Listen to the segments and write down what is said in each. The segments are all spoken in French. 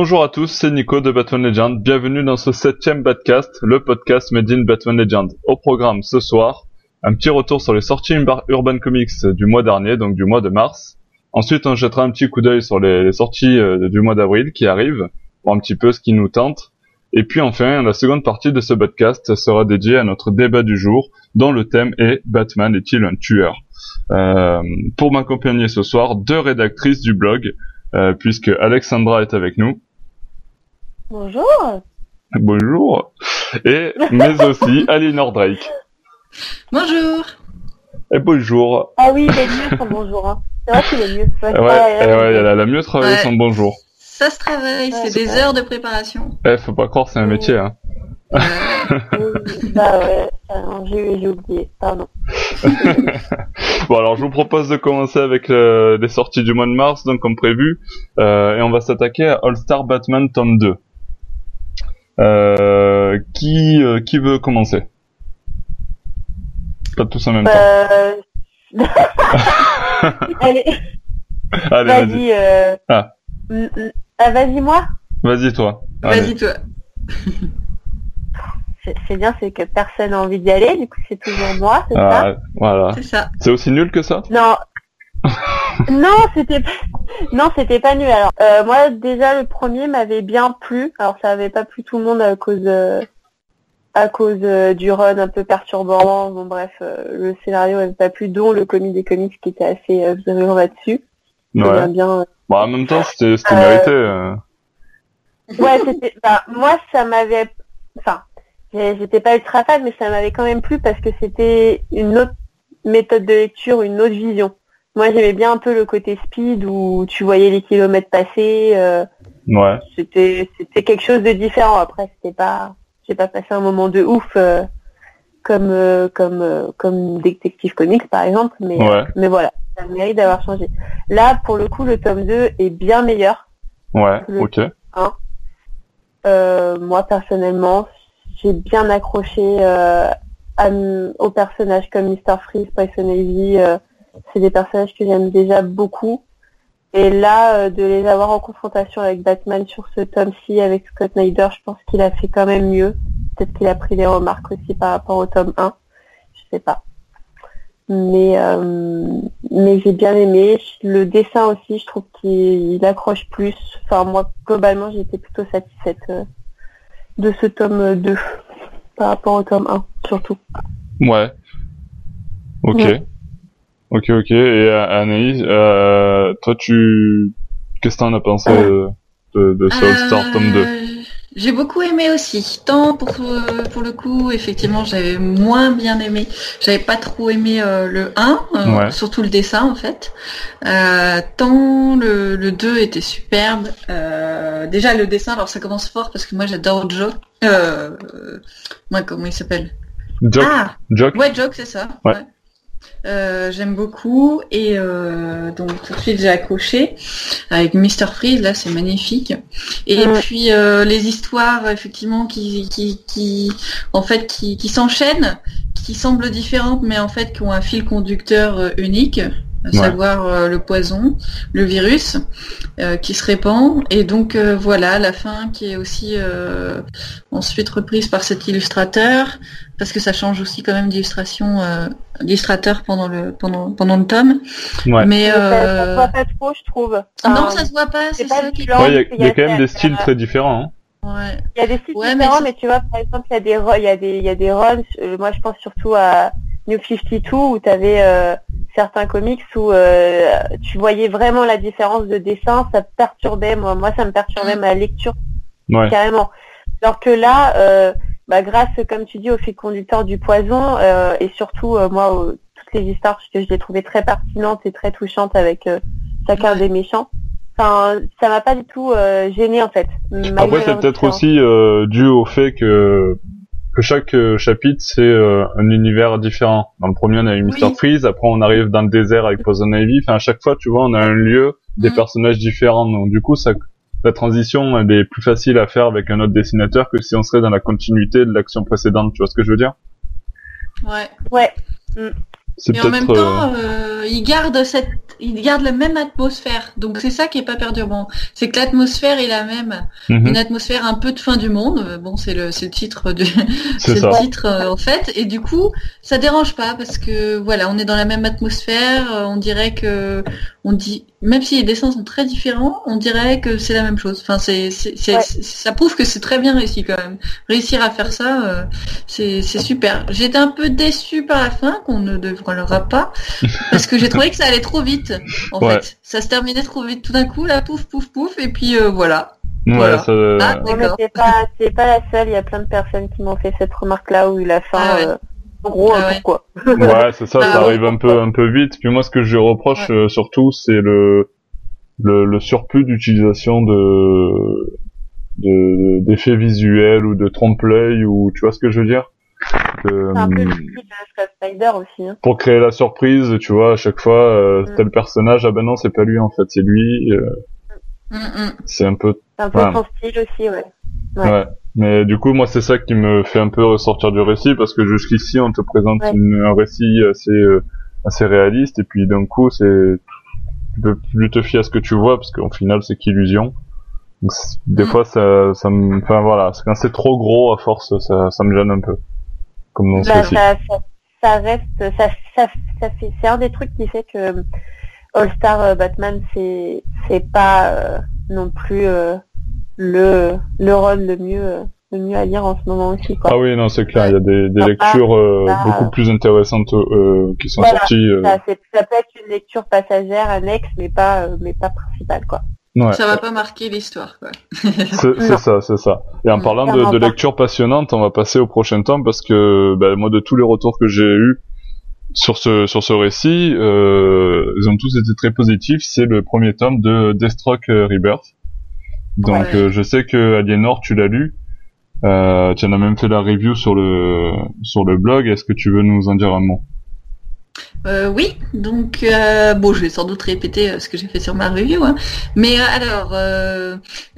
Bonjour à tous, c'est Nico de Batman Legend. Bienvenue dans ce septième podcast, le podcast Made in Batman Legend. Au programme ce soir, un petit retour sur les sorties Urban Comics du mois dernier, donc du mois de mars. Ensuite, on jettera un petit coup d'œil sur les, sorties euh, du mois d'avril qui arrivent, pour un petit peu ce qui nous tente. Et puis enfin, la seconde partie de ce podcast sera dédiée à notre débat du jour, dont le thème est Batman est-il un tueur euh, Pour m'accompagner ce soir, deux rédactrices du blog, euh, puisque Alexandra est avec nous. Bonjour. Bonjour. Et mais aussi Alinor Drake. Bonjour. Et bonjour. Ah oui, il est mieux son bonjour. Hein. C'est vrai qu'il est mieux. Ouais, ouais, ouais, elle a mieux travaillé son bonjour. Ça se travaille, c'est des heures de préparation. Eh, faut pas croire, c'est un métier. Hein. bah ouais, j'ai oublié, pardon. bon alors je vous propose de commencer avec euh, les sorties du mois de mars, donc comme prévu, euh, et on va s'attaquer à All Star Batman tome 2. Euh, qui euh, qui veut commencer? Pas tous en même temps. Euh, Allez. Allez, vas-y. ah. ah vas-y moi? Vas-y toi. Vas-y toi. c'est bien, c'est que personne n'a envie d'y aller, du coup c'est toujours moi, c'est ah, ça? Voilà. C'est ça. C'est aussi nul que ça? Non. non, c'était non, c'était pas nul. Alors euh, moi déjà le premier m'avait bien plu. Alors ça avait pas plu tout le monde à cause euh, à cause euh, du run un peu perturbant. Bon bref, le scénario n'avait pas plu, dont le comic des comics qui était assez virulent là-dessus. Ouais. Bien, bah, en même temps, c'était mérité. Ouais, c'était. Bah, moi, ça m'avait. Enfin, J'étais pas ultra fan, mais ça m'avait quand même plu parce que c'était une autre méthode de lecture, une autre vision. Moi, j'aimais bien un peu le côté speed où tu voyais les kilomètres passer. Euh, ouais. C'était c'était quelque chose de différent. Après, c'était pas, j'ai pas passé un moment de ouf euh, comme euh, comme comme Detective Comics par exemple, mais mais voilà, ça mérite d'avoir changé. Là, pour le coup, le tome 2 est bien meilleur. Ouais. ok. moi personnellement, j'ai bien accroché euh, aux personnages comme Mr. Freeze, Poison Ivy. Euh, c'est des personnages que j'aime déjà beaucoup. Et là, euh, de les avoir en confrontation avec Batman sur ce tome-ci, avec Scott Snyder, je pense qu'il a fait quand même mieux. Peut-être qu'il a pris des remarques aussi par rapport au tome 1. Je sais pas. Mais mais j'ai bien aimé. Le dessin aussi, je trouve qu'il accroche plus. Enfin, moi, globalement, j'étais plutôt satisfaite de ce tome 2 par rapport au tome 1 surtout. Ouais. Ok. Ok, ok. Et Anaïs, euh, toi tu... Qu'est-ce que t'en as pensé de, de Soul Star tome 2 j'ai beaucoup aimé aussi. Tant pour euh, pour le coup, effectivement, j'avais moins bien aimé. J'avais pas trop aimé euh, le 1, euh, surtout le dessin en fait. tant le, le 2 était superbe. déjà le dessin, alors ça commence fort parce que moi j'adore Joe. moi comment il s'appelle? Joke. Ah, Joke. Ouais, Joke, c'est ça. ouais. Euh, j'aime beaucoup et euh, donc tout de suite j'ai accroché avec Mr Freeze. Là c'est magnifique. Et puis euh, les histoires effectivement qui, qui, qui en fait qui, qui s'enchaînent qui semblent différentes mais en fait qui ont un fil conducteur unique à savoir euh, le poison, le virus euh, qui se répand. Et donc euh, voilà, la fin qui est aussi ensuite reprise par cet illustrateur, parce que ça change aussi quand même d'illustration d'illustrateur pendant le pendant pendant le tome. Mais ça, se voit pas trop, je trouve. non, ça se voit pas. C'est ça qui. Il y, a, quand même des styles très différents. Hein. Ouais. Il y a des styles différents, mais, tu vois, par exemple, il y a des il y a des il y a des runs. moi, je pense surtout à New 52 où tu avais certains comics où euh, tu voyais vraiment la différence de dessin, ça perturbait moi, moi ça me perturbait ma lecture carrément. Alors que là, euh, bah, grâce comme tu dis au fil conducteur du poison euh, et surtout moi toutes les histoires que je les trouvais très pertinentes et très touchantes avec sa carte des méchants. Enfin, ça m'a pas du tout gêné en fait. Après c'est peut-être aussi dû au fait que chaque euh, chapitre c'est euh, un univers différent. Dans le premier on a eu Mr Freeze, après on arrive dans le désert avec Poison Ivy. Enfin à chaque fois tu vois on a un lieu, des mm. personnages différents. Donc du coup ça la transition elle est plus facile à faire avec un autre dessinateur que si on serait dans la continuité de l'action précédente. Tu vois ce que je veux dire? Ouais. Ouais. Mm. Et en même temps, euh, il garde cette, il garde la même atmosphère. Donc c'est ça qui est pas perturbant. C'est que l'atmosphère est la même, mhm. une atmosphère un peu de fin du monde. Bon, c'est le, c'est le titre du, c'est le titre euh, en fait. Et du coup, ça dérange pas parce que voilà, on est dans la même atmosphère. On dirait que, on dit, même si les dessins sont très différents, on dirait que c'est la même chose. Enfin, c'est, ça prouve que c'est très bien réussi quand même. Réussir à faire ça, euh, c'est, super. J'étais un peu déçu par la fin qu'on ne dévoilera pas parce que j'ai trouvé que ça allait trop vite. En fait, ça se terminait trop vite. Tout d'un coup, là, pouf, pouf, pouf, et puis euh, voilà. voilà. Ça... Ah, c'est pas, la seule. Il y a plein de personnes qui m'ont fait cette remarque-là où la fin. Ah, euh, en gros, ah, pourquoi Ouais, c'est ça. Ah, ça arrive un peu, un peu vite. Puis moi, ce que je reproche surtout, c'est le le, le surplus d'utilisation de d'effets visuels ou de trompe-l'œil ou tu vois ce que je veux dire? Un peu le Spider aussi. Hein. Pour créer la surprise, tu vois, à chaque fois, euh, mm. tel personnage, ah ben non, c'est pas lui en fait, c'est lui. Euh, mm, mm. C'est un peu. C'est un peu son style aussi, ouais. ouais. ouais. Mais du coup, moi, c'est ça qui me fait un peu ressortir du récit parce que jusqu'ici, on te présente un récit assez euh, assez réaliste et puis d'un coup, c'est tu peux plus te fier à ce que tu vois parce qu'au final c'est qu'illusion. des mm. fois ça, ça me, enfin voilà, quand c'est trop gros à force, ça, ça me gêne un peu. Comme bah, ça, ça, reste, ça, ça, ça fait, c'est un des trucs qui fait que euh, All Star euh, Batman c'est, c'est pas euh, non plus le, le rôle le mieux le mieux à lire en ce moment aussi. Quoi. Ah oui, non, c'est clair, il y a des, des lectures euh, beaucoup plus intéressantes euh, qui sont sorties. Euh. Ça, ça, peut être une lecture passagère, annexe, mais pas, euh, mais pas principale, quoi. Ouais. Ça va pas marquer l'histoire, quoi. c'est ça, c'est ça. Et en parlant de, de lecture passionnante, on va passer au prochain temps parce que bah, moi, de tous les retours que j'ai eus sur ce sur ce récit, euh, ils ont tous été très positifs. C'est le premier tome de Deathstroke Rebirth. Donc, je sais que Aliénor, tu l'as lu. Euh, tu en as même fait la review sur le sur le blog. Est-ce que tu veux nous en dire un mot? Euh, oui, donc euh, bon, je vais sans doute répéter euh, ce que j'ai fait sur ma review, hein. mais euh, alors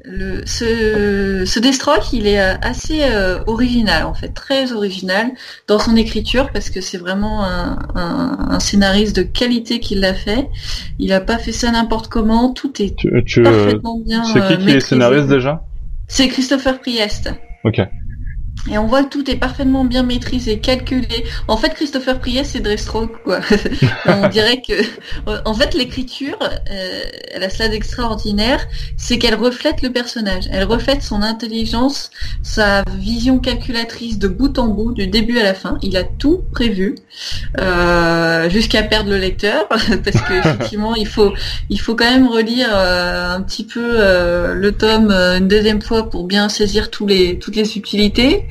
le, ce, ce Destroy, il est assez original en fait, très original dans son écriture parce que c'est vraiment un, un, scénariste de qualité qui l'a fait. Il a pas fait ça n'importe comment, tout est parfaitement bien. C'est qui qui est scénariste déjà? C'est Christopher Priest. Ok. Et on voit que tout est parfaitement bien maîtrisé, calculé. En fait, Christopher Priest, c'est Drestroke, quoi. on dirait que, en fait, l'écriture, euh, elle a cela d'extraordinaire, c'est qu'elle reflète le personnage. Elle reflète son intelligence, sa vision calculatrice de bout en bout, du début à la fin. Il a tout prévu, euh, jusqu'à perdre le lecteur, parce qu'effectivement, il faut, il faut quand même relire euh, un petit peu euh, le tome une deuxième fois pour bien saisir les, toutes les subtilités.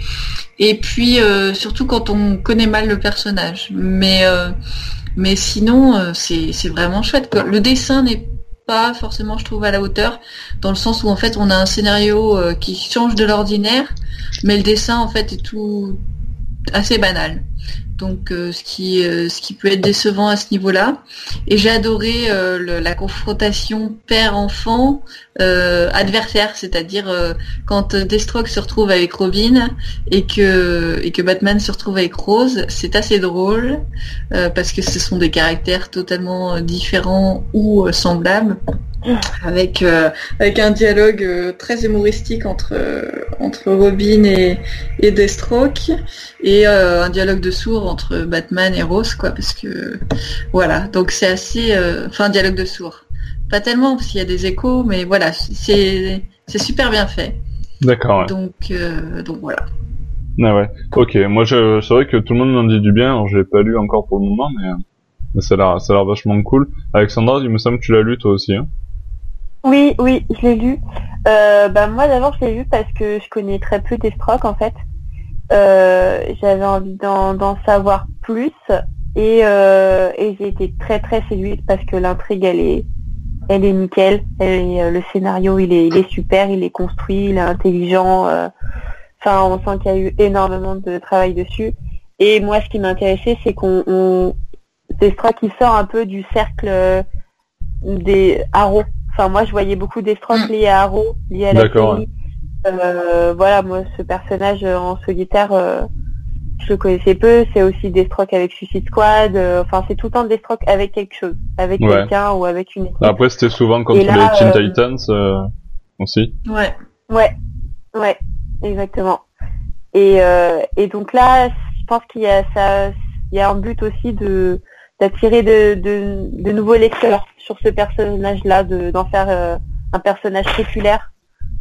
Et puis euh, surtout quand on connaît mal le personnage. Mais euh, sinon euh, c'est c'est vraiment chouette. Le dessin n'est pas forcément je trouve à la hauteur dans le sens où en fait on a un scénario qui change de l'ordinaire, mais le dessin en fait est tout assez banal donc euh, ce qui euh, ce qui peut être décevant à ce niveau-là. Et j'ai adoré euh, la confrontation père-enfant adversaire, c'est-à-dire quand Deathstroke se retrouve avec Robin et que et que Batman se retrouve avec Rose, c'est assez drôle parce que ce sont des caractères totalement différents ou semblables avec euh, avec un dialogue euh, très humoristique entre euh, entre Robin et et Deathstroke et un dialogue de sourds entre Batman et Rose quoi parce que voilà. Donc c'est assez enfin un dialogue de sourds. Pas tellement parce qu'il y a des échos mais voilà c'est c'est super bien fait. D'accord donc donc voilà. Ah ouais. Ok moi je c'est vrai que tout le monde m'en dit du bien. Alors je l'ai pas lu encore pour le moment mais, mais ça a l'air ça a l'air vachement cool. Alexandra il me semble que tu l'as lu toi aussi hein? Oui, oui, je l'ai lu. Euh, bah, moi d'abord je l'ai lu parce que je connais très peu Deathstroke en fait. Euh, J'avais envie d'en savoir plus et, euh, et j'ai été très très séduite parce que l'intrigue elle est elle est nickel. Euh, le scénario il est, il est super, il est construit, il est intelligent. Euh. Enfin on sent qu'il y a eu énormément de travail dessus. Et moi ce qui m'intéressait c'est qu'on Deathstroke il sort un peu du cercle des Arrow Enfin, moi, je voyais beaucoup d'estrophes mm. liées à Arrow, liées à la série. Euh, voilà, moi, ce personnage euh, en solitaire, euh, je le connaissais peu. C'est aussi des strokes avec Suicide Squad. euh, Enfin, c'est tout le temps des strokes avec quelque chose, avec Ouais. quelqu'un ou avec une équipe. Après, c'était souvent contre là, les Teen Titans euh, aussi. Ouais. Ouais, ouais, exactement. Et, euh, et donc là, je pense qu'il y a ça, il y a un but aussi de d'attirer de, de, de nouveaux lecteurs sur ce personnage-là, de d'en faire euh, un personnage populaire,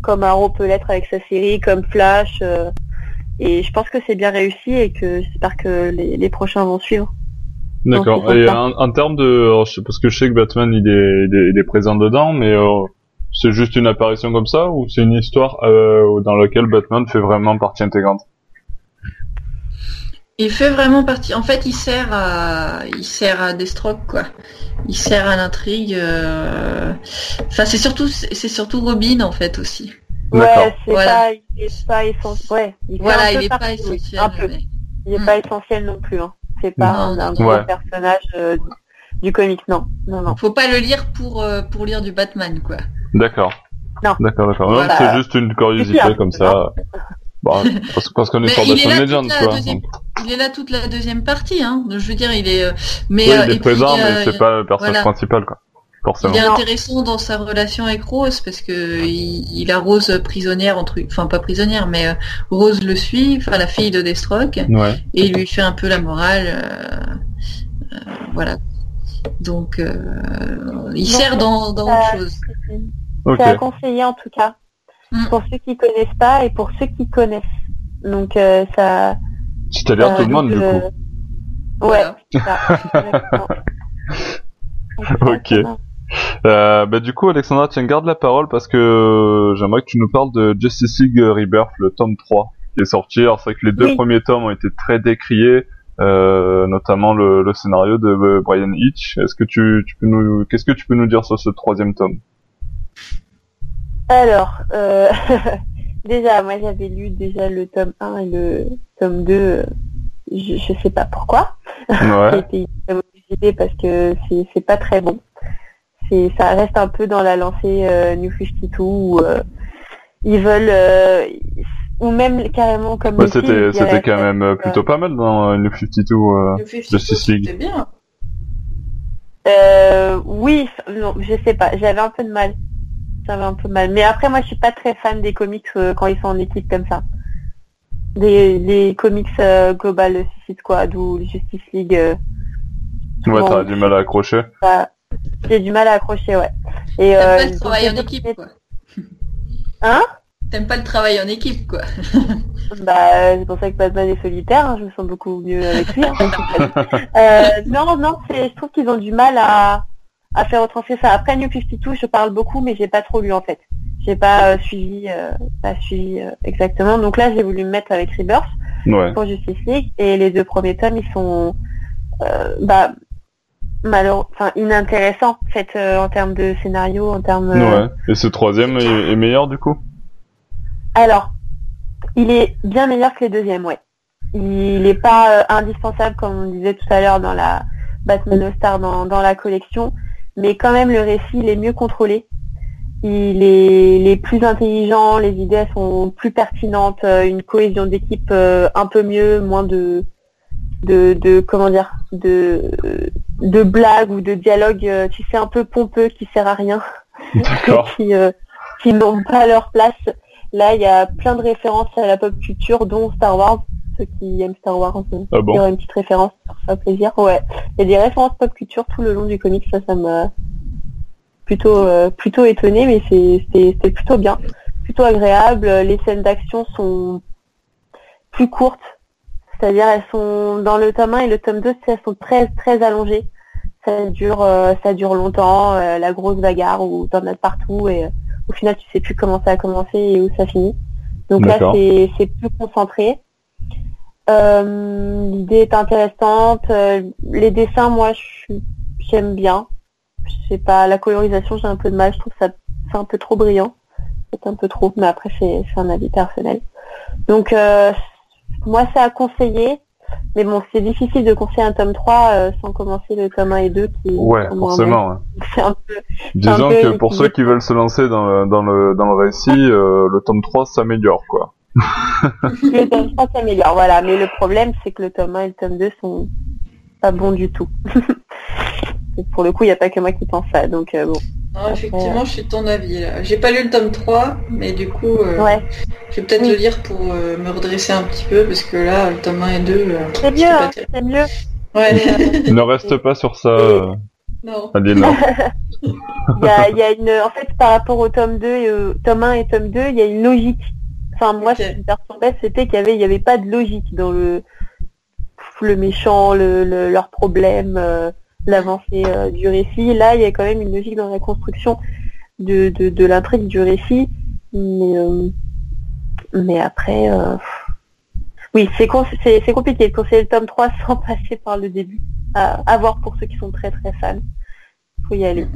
comme Arrow peut l'être avec sa série, comme Flash. euh, et je pense que c'est bien réussi et que j'espère que les, les prochains vont suivre. D'accord. Et en, en termes de, parce que je sais que Batman il est, il est, il est présent dedans, mais euh, c'est juste une apparition comme ça ou c'est une histoire dans laquelle Batman fait vraiment partie intégrante? Il fait vraiment partie. En fait, il sert à, il sert à Deathstroke quoi. Il sert à l'intrigue. euh, Enfin, c'est surtout, c'est surtout Robin en fait aussi. Ouais, c'est Voilà. pas, il est pas essentiel. Ouais, il Voilà, il est pas essentiel. Un peu. mais- Il est pas essentiel non plus. Hein. C'est pas Non, un, gros Ouais. personnage euh, du comic, non. Non, non. Faut pas le lire pour euh, pour lire du Batman quoi. D'accord. Non. D'accord, d'accord. Voilà. C'est juste une curiosité comme ça. Bon, parce, parce qu'on est sur il est Batman là Legends, toute tu la vois. deuxième- donc. Il est là toute la deuxième partie, hein. Je veux dire, il est. euh, Mais Oui, euh, il est présent, puis, mais euh, c'est pas le personnage voilà. principal, quoi. Forcément. Il est intéressant dans sa relation avec Rose parce que il, il a Rose prisonnière entre, enfin pas prisonnière, mais euh, Rose le suit, enfin la fille de Deathstroke, Ouais. et il lui fait un peu la morale, euh, euh, voilà. Donc euh, il Donc, sert dans, dans euh, autre chose. C'est à conseiller en tout cas. Mm. Pour ceux qui connaissent pas et pour ceux qui connaissent. Donc euh, ça. C'est-à-dire ça tout le monde, du coup. euh, Ouais, Voilà. ça. Exactement. Ok. Euh, bah, du coup, Alexandra, tiens, garde la parole parce que j'aimerais que tu nous parles de Justice League Rebirth, le tome 3, qui est sorti. Alors, c'est vrai que les deux Oui. premiers tomes ont été très décriés, euh, notamment le, le scénario de euh, Brian Hitch. Est-ce que tu, tu peux nous, qu'est-ce que tu peux nous dire sur ce troisième tome? Alors, euh, déjà, moi j'avais lu déjà le tome 1 et le tome 2, euh, je, je sais pas pourquoi. J'ai Ouais. été obligée parce que c'est c'est pas très bon. C'est ça reste un peu dans la lancée euh, New 52 où euh, ils veulent euh, ou même carrément comme Ouais, les films, c'était, quand même euh, plutôt pas mal dans euh, New 52. Euh... Le 52, Justice League. C'était bien. Euh, oui, non, je sais pas, j'avais un peu de mal. J'avais un peu mal. Mais après, moi, je suis pas très fan des comics euh, quand ils sont en équipe comme ça. Des, les comics euh, global, le Suicide Squad ou Justice League. euh, Ouais, t'as du mal à accrocher. ça- J'ai du mal à accrocher, ouais. Et, T'aimes euh, pas le travail les en équipe, quoi. Hein? T'aimes pas le travail en équipe, quoi. Bah, c'est pour ça que Batman est solitaire, hein, je me sens beaucoup mieux avec lui. hein. Euh, non, non, c'est, je trouve qu'ils ont du mal à, à faire retranscrire ça. Après New 52, je parle beaucoup, mais j'ai pas trop lu en fait. J'ai pas euh, suivi, euh, pas suivi euh, exactement. Donc là, j'ai voulu me mettre avec Rebirth Ouais. pour Justice League, et les deux premiers tomes, ils sont, bah, malheureux, enfin, inintéressants en fait en termes de scénario, en termes. Ouais. Et ce troisième est, est meilleur, du coup? Alors, il est bien meilleur que les deuxièmes, ouais. Il n'est pas indispensable, comme on disait tout à l'heure dans la Batman All Star, dans, dans la collection, mais quand même le récit il est mieux contrôlé. Il est, il est plus intelligent, les idées sont plus pertinentes, euh, une cohésion d'équipe euh, un peu mieux, moins de, de, de comment dire, de, de blagues ou de dialogues, euh, tu sais, un peu pompeux qui sert à rien euh, qui n'ont pas leur place. Là, il y a plein de références à la pop culture, dont Star Wars. Ceux qui aiment Star Wars, Ah il y aura une petite référence, ça plaisir. Ouais, il y a des références pop culture tout le long du comic, ça, ça m'a plutôt euh, plutôt étonné, mais c'est- c'était plutôt bien, plutôt agréable. Les scènes d'action sont plus courtes, c'est-à-dire elles sont dans le tome 1 et le tome 2, elles sont très très allongées. Ça dure euh, ça dure longtemps, euh, la grosse bagarre où t'en as partout et au final tu sais plus comment ça a commencé et où ça finit. Donc là c'est plus concentré. Euh, L'idée est intéressante. Euh, les dessins, moi, j'aime bien. Je sais pas, la colorisation, j'ai un peu de mal. Je trouve ça c'est un peu trop brillant. C'est un peu trop, mais après c'est un avis personnel. Donc euh, moi, c'est à conseiller. Mais bon, c'est difficile de conseiller un tome 3 euh, sans commencer le tome 1 et 2 qui Ouais, forcément. ouais. bons. C'est un peu Disons peu que pour ceux qui veulent se lancer dans le, dans le, dans le récit, euh, le tome 3 s'améliore, quoi. Le tome 3 s'améliore, voilà. Mais le problème, c'est que le tome 1 et le tome 2 sont pas bons du tout. pour le coup, il n'y a pas que moi qui pense ça. Donc, euh, bon. Non, effectivement, je suis de ton avis. J'ai pas lu le tome 3, mais du coup, euh, je vais peut-être le lire pour euh, me redresser un petit peu, parce que là, le tome 1 et 2... c'est mieux, hein, c'est mieux. Ouais. ne reste pas sur ça. Non. il, y a, une, en fait, par rapport au tome 2 et au tome 1 et tome 2, il y a une logique. Enfin, moi, ce qui me perturbait, c'était qu'il y avait, il y avait pas de logique dans le, le méchant, le, leurs problèmes, euh, l'avancée euh, du récit. Là, il y a quand même une logique dans la construction de, de, l'intrigue du récit. Mais, euh, mais après, oui, c'est c'est compliqué de conseiller le tome 3 sans passer par le début. À, voir pour ceux qui sont très très fans. Faut y aller.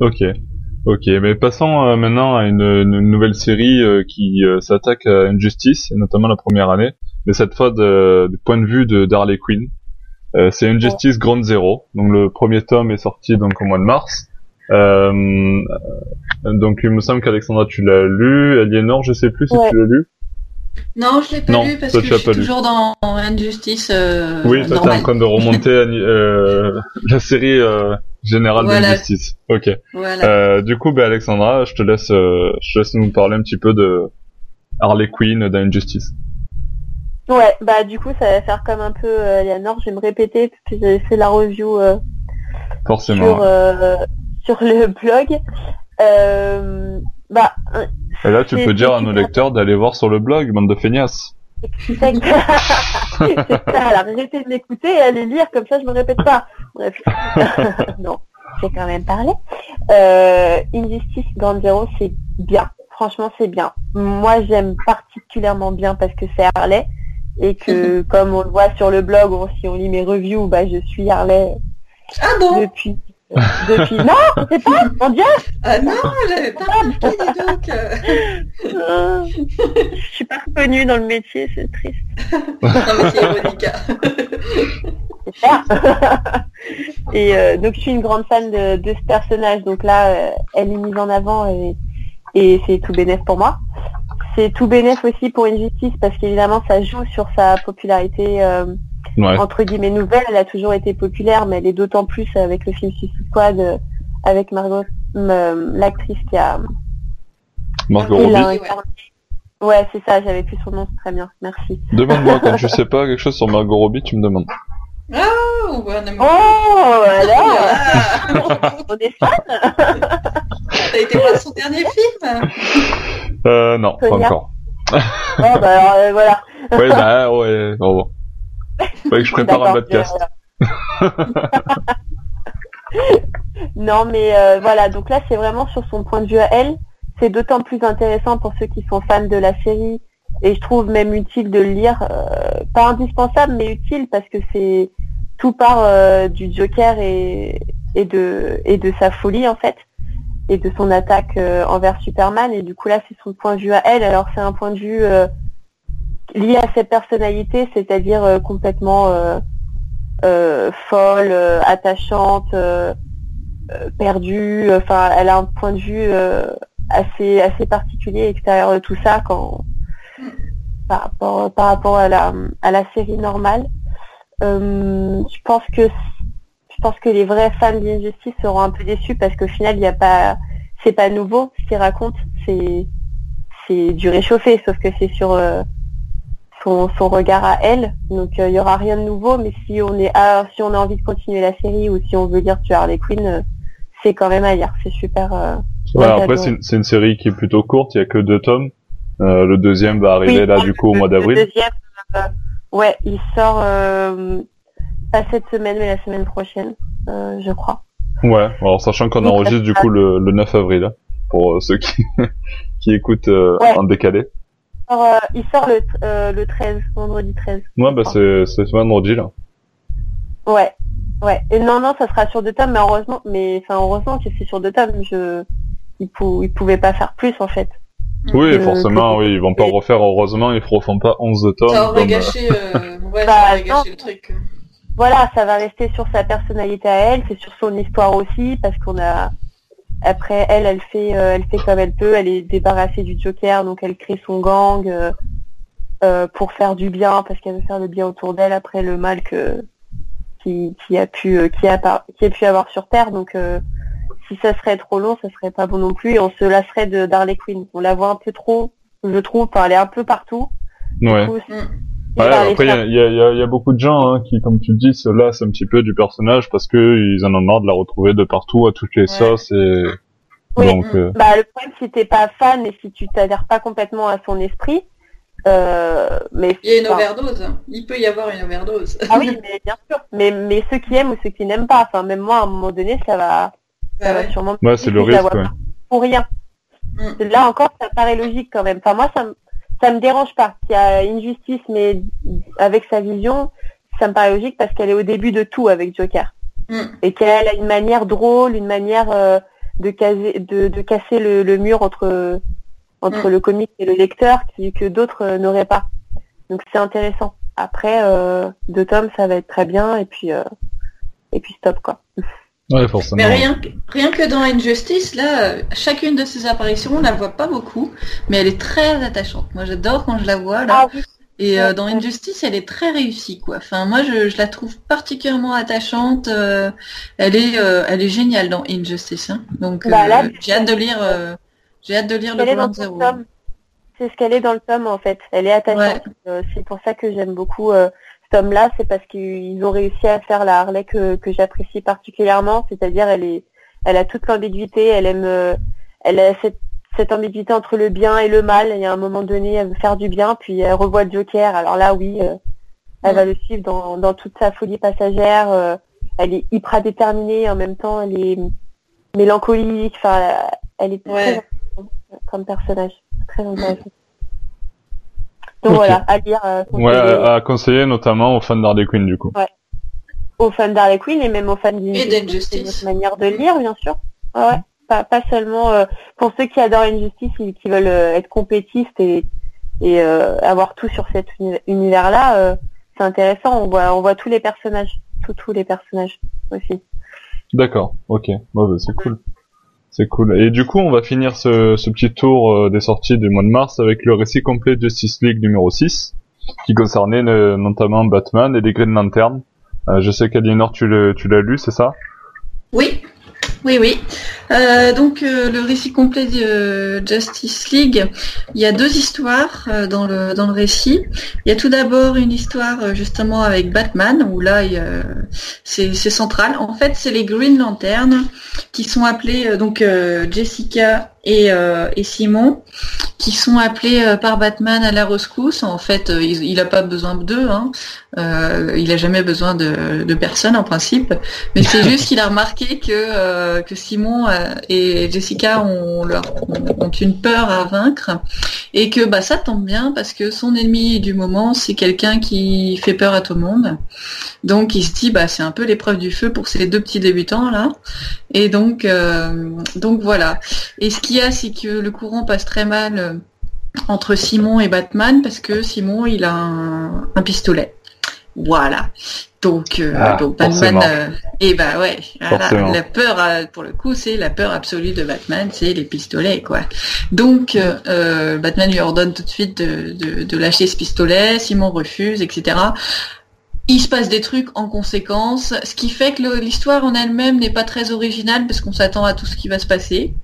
Ok. Ok, mais passons maintenant à une, nouvelle série qui s'attaque à Injustice, et notamment la première année mais cette fois de, du point de vue de d'Harley Quinn. Euh, c'est Injustice Ground Zero. Donc le premier tome est sorti donc au mois de mars. Euh, donc il me semble qu'Alexandra tu l'as lu, Aliénor je sais plus si tu l'as lu. Non, je l'ai pas lu parce que je suis toujours dans Injustice. Euh, oui, toi t'es en train de remonter euh, la série euh, générale d'Injustice. Ok. Voilà. Euh, du coup, ben Alexandra, je te laisse, euh, je te laisse nous parler un petit peu de Harley Quinn d'Injustice. Ouais, bah du coup ça va faire comme un peu euh, je vais me répéter parce que j'ai fait la review euh, Forcément, sur, euh, sur le blog. Euh, bah, Et là tu peux dire à nos lecteurs d'aller voir sur le blog, bande de feignasses. c'est ça, alors arrêtez de m'écouter et allez lire, comme ça je me répète pas. Bref. non, j'ai quand même parlé. Euh, Injustice Grand Zero, c'est bien. Franchement, c'est bien. Moi, j'aime particulièrement bien parce que c'est Harley et que comme on le voit sur le blog ou si on lit mes reviews, bah je suis Harley ah bon? depuis depuis. Non c'est pas mon dieu. Ah non j'avais pas remarqué donc. Euh, je suis pas reconnue dans le métier c'est triste. Non mais c'est ironique et euh, donc je suis une grande fan de, de ce personnage. Donc là euh, elle est mise en avant et, et c'est tout bénéf pour moi. C'est tout bénéf aussi pour Injustice parce qu'évidemment ça joue sur sa popularité euh, entre guillemets nouvelle. Elle a toujours été populaire, mais elle est d'autant plus avec le film Suicide Squad euh, avec Margot, l'actrice qui a Margot Robbie. Ouais, c'est ça. J'avais plus son nom, c'est très bien. Merci. Demande-moi quand je sais pas quelque chose sur Margot Robbie, tu me demandes. Oh, ouais, oh voilà On est fan T'as été voir son dernier film? Euh, non, pas encore. oh, bah alors, euh, voilà. ouais, bah, ouais, bon, Faudrait que je prépare un podcast. non, mais euh, voilà, donc là, c'est vraiment sur son point de vue à elle. C'est d'autant plus intéressant pour ceux qui sont fans de la série. Et je trouve même utile de le lire, euh, pas indispensable mais utile parce que c'est tout part euh, du Joker et, et, de, et de sa folie en fait et de son attaque envers Superman. Et du coup là c'est son point de vue à elle. Alors c'est un point de vue lié à sa personnalité c'est-à-dire complètement folle attachante perdue enfin elle a un point de vue assez assez particulier extérieur de tout ça quand par rapport, par rapport à, la, à la série normale. Euh, je pense que je pense que les vrais fans d'Injustice seront un peu déçus parce qu'au final, il n'y a pas, c'est pas nouveau ce qu'il raconte, c'est c'est du réchauffé, sauf que c'est sur euh, son, son, regard à elle. Donc euh, il y aura rien de nouveau, mais si on est à, si on a envie de continuer la série ou si on veut lire tu Harley Quinn, c'est quand même à lire. C'est super. ouais, après c'est une, une, série qui est plutôt courte, il y a que deux tomes. Euh, le deuxième va arriver là du coup au mois d'avril. Le deuxième, euh, ouais, il sort euh, pas cette semaine mais la semaine prochaine, je crois. Ouais, alors sachant qu'on enregistre du coup le, 9 avril hein, pour ceux qui qui écoutent en décalé. Alors, il sort le, le 13, vendredi 13. Ouais, bah c'est c'est vendredi là. Ouais, ouais. Et non, non, ça sera sur deux tomes, mais heureusement, mais enfin heureusement que c'est sur deux tomes. Je, il, pou... il pouvait pas faire plus en fait. Oui, euh, forcément, oui, ils vont pas refaire, heureusement, ils refont pas 11 tomes. Ça aurait gâché, euh, ouais, ça aurait gâché le truc. Voilà, ça va rester sur sa personnalité à elle, c'est sur son histoire aussi, parce qu'on a, après, elle, elle fait, euh, elle fait comme elle peut, elle est débarrassée du Joker, donc elle crée son gang, pour faire du bien, parce qu'elle veut faire le bien autour d'elle après le mal que qui, qui a pu qui a qui a pu avoir sur Terre. Donc si ça serait trop long, ça serait pas bon non plus et on se lasserait de Darley Quinn. On la voit un peu trop, je trouve, enfin, elle est un peu partout. Ouais. Ouais, après, il y a, y, a, y a, beaucoup de gens hein, qui, comme tu le dis, se lassent un petit peu du personnage parce que ils en ont marre de la retrouver de partout, à toutes les sauces. Et... Donc, euh... bah, le problème, si t'es pas fan et si tu t'adhères pas complètement à son esprit, euh, mais il y a une overdose. Hein. Il peut y avoir une overdose. ah oui, mais bien sûr. Mais, mais ceux qui aiment ou ceux qui n'aiment pas, enfin, même moi, à un moment donné, ça va, ça va sûrement. Ouais, c'est le risque. Ouais. Pour rien. Mm. Là encore, ça paraît logique quand même. Enfin, moi, ça me ça me dérange pas. Qu'il y a une justice, mais avec sa vision, ça me paraît logique parce qu'elle est au début de tout avec Joker. Mm. Et qu'elle a une manière drôle, une manière euh, de, caser, de, de, casser le, le, mur entre, entre mm. le comique et le lecteur qui, que d'autres euh, n'auraient pas. Donc c'est intéressant. Après, euh, deux tomes, ça va être très bien et puis, euh, et puis stop quoi. Mais rien, rien que dans Injustice, là, chacune de ses apparitions, on la voit pas beaucoup, mais elle est très attachante. Moi, j'adore quand je la vois là. Ah Et euh, dans Injustice, elle est très réussie, quoi. Enfin, moi, je, la trouve particulièrement attachante. Euh, elle est, euh, elle est géniale dans Injustice. Hein. Donc, bah, j'ai hâte de lire, j'ai hâte de lire le Grand Zero. C'est ce qu'elle est dans le tome, en fait. Elle est attachante. c'est pour ça que j'aime beaucoup tome-là, c'est parce qu'ils ont réussi à faire la Harley que, que j'apprécie particulièrement, c'est-à-dire elle est, elle a toute l'ambiguïté, elle aime, euh, elle a cette, cette ambiguïté entre le bien et le mal. Et à un moment donné, elle veut faire du bien, puis elle revoit Joker. Alors là, oui, euh, elle va le suivre dans, dans toute sa folie passagère. Euh, elle est hyper déterminée, en même temps, elle est mélancolique. Enfin, elle est très comme personnage, très intéressante. Donc voilà, à lire. Euh, ouais, à, conseiller notamment aux fans d'Harley Quinn du coup. Ouais. Aux fans d'Harley Quinn et même aux fans d'Injustice. C'est manière de lire, bien sûr. Ouais, pas, pas seulement euh, pour ceux qui adorent Injustice et qui veulent euh, être compétistes et, et euh, avoir tout sur cet univers-là. c'est intéressant. On voit, on voit tous les personnages, tous tous les personnages aussi. D'accord. Ok. Bon, bah, c'est cool. C'est cool. Et du coup, on va finir ce, petit tour euh, des sorties du mois de mars avec le récit complet de Justice League numéro 6, qui concernait euh, notamment Batman et les Green Lantern. Euh, je sais qu'Aliénor, tu l'as lu, c'est ça? Oui, oui, oui. Euh, donc euh, le récit complet de euh, Justice League, il y a deux histoires dans le dans le récit. Il y a tout d'abord une histoire justement avec Batman où là c'est central. En fait, c'est les Green Lantern qui sont appelés donc Jessica et, et Simon qui sont appelés par Batman à la rescousse. En fait, il n'a pas besoin d'eux. Hein. Euh, il a jamais besoin de, de personne en principe. Mais c'est juste qu'il a remarqué que euh, que Simon et Jessica ont, leur, ont une peur à vaincre et que bah ça tombe bien parce que son ennemi du moment c'est quelqu'un qui fait peur à tout le monde. Donc il se dit bah c'est un peu l'épreuve du feu pour ces deux petits débutants là. Et donc donc voilà. Et ce qu'il y a c'est que le courant passe très mal entre Simon et Batman parce que Simon il a un, pistolet. Voilà. Donc, euh, ah, Batman euh, et eh bah ouais, la peur euh, pour le coup c'est la peur absolue de Batman, c'est les pistolets quoi. Donc Batman lui ordonne tout de suite de, de, lâcher ce pistolet, Simon refuse, etc il se passe des trucs en conséquence, ce qui fait que l'histoire en elle-même n'est pas très originale parce qu'on s'attend à tout ce qui va se passer.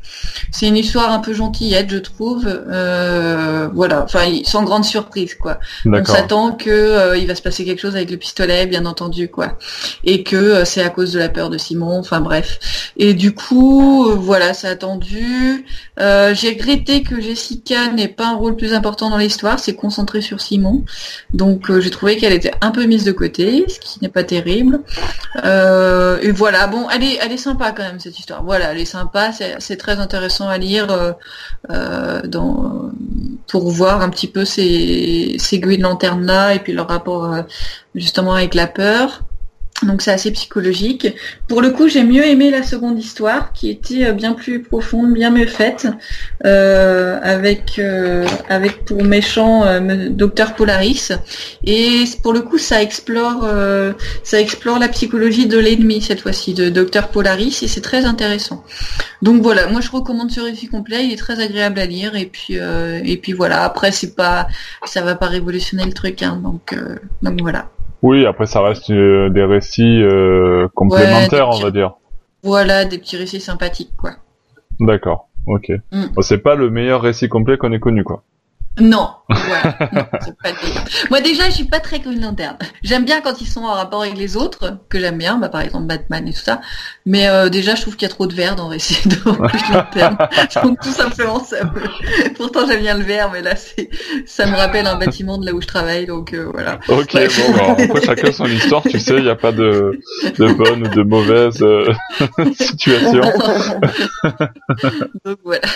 C'est une histoire un peu gentillette, je trouve. Euh, voilà, enfin sans grande surprise quoi. On s'attend que euh, il va se passer quelque chose avec le pistolet, bien entendu quoi, et que euh, c'est à cause de la peur de Simon. Enfin bref. Et du coup, voilà, c'est attendu. J'ai regretté que Jessica n'ait pas un rôle plus important dans l'histoire, c'est concentré sur Simon. Donc j'ai trouvé qu'elle était un peu mise de côté ce qui n'est pas terrible. Euh, et voilà, bon, elle est, elle est sympa quand même cette histoire. Voilà, elle est sympa, c'est très intéressant à lire euh, euh, dans, pour voir un petit peu ces, ces Green Lantern là et puis leur rapport justement avec la peur. Donc c'est assez psychologique. Pour le coup, j'ai mieux aimé la seconde histoire, qui était euh, bien plus profonde, bien mieux faite, euh, avec euh, avec pour méchant Docteur Polaris. Et pour le coup, ça explore ça explore la psychologie de l'ennemi cette fois-ci, de Docteur Polaris, et c'est très intéressant. Donc voilà, moi je recommande ce récit complet, il est très agréable à lire, et puis et puis voilà. Après, c'est pas ça va pas révolutionner le truc, hein, donc donc voilà. Oui, après ça reste euh, des récits euh, complémentaires, on va dire. Voilà, des petits récits sympathiques, quoi. D'accord, ok. Mm. c'est pas le meilleur récit complet qu'on ait connu, quoi. Non, Moi déjà, je suis pas très Green Lantern. J'aime bien quand ils sont en rapport avec les autres, que j'aime bien, bah, par exemple Batman et tout ça. Mais euh, déjà, je trouve qu'il y a trop de vert dans le récit de Green Lantern. Donc tout simplement, ça me... pourtant j'aime bien le vert, mais là, c'est, ça me rappelle un bâtiment de là où je travaille, donc euh, voilà. Ok, bon, bah, après chacun son histoire, tu sais, il n'y a pas de, de bonne ou de mauvaise euh, situation. donc voilà.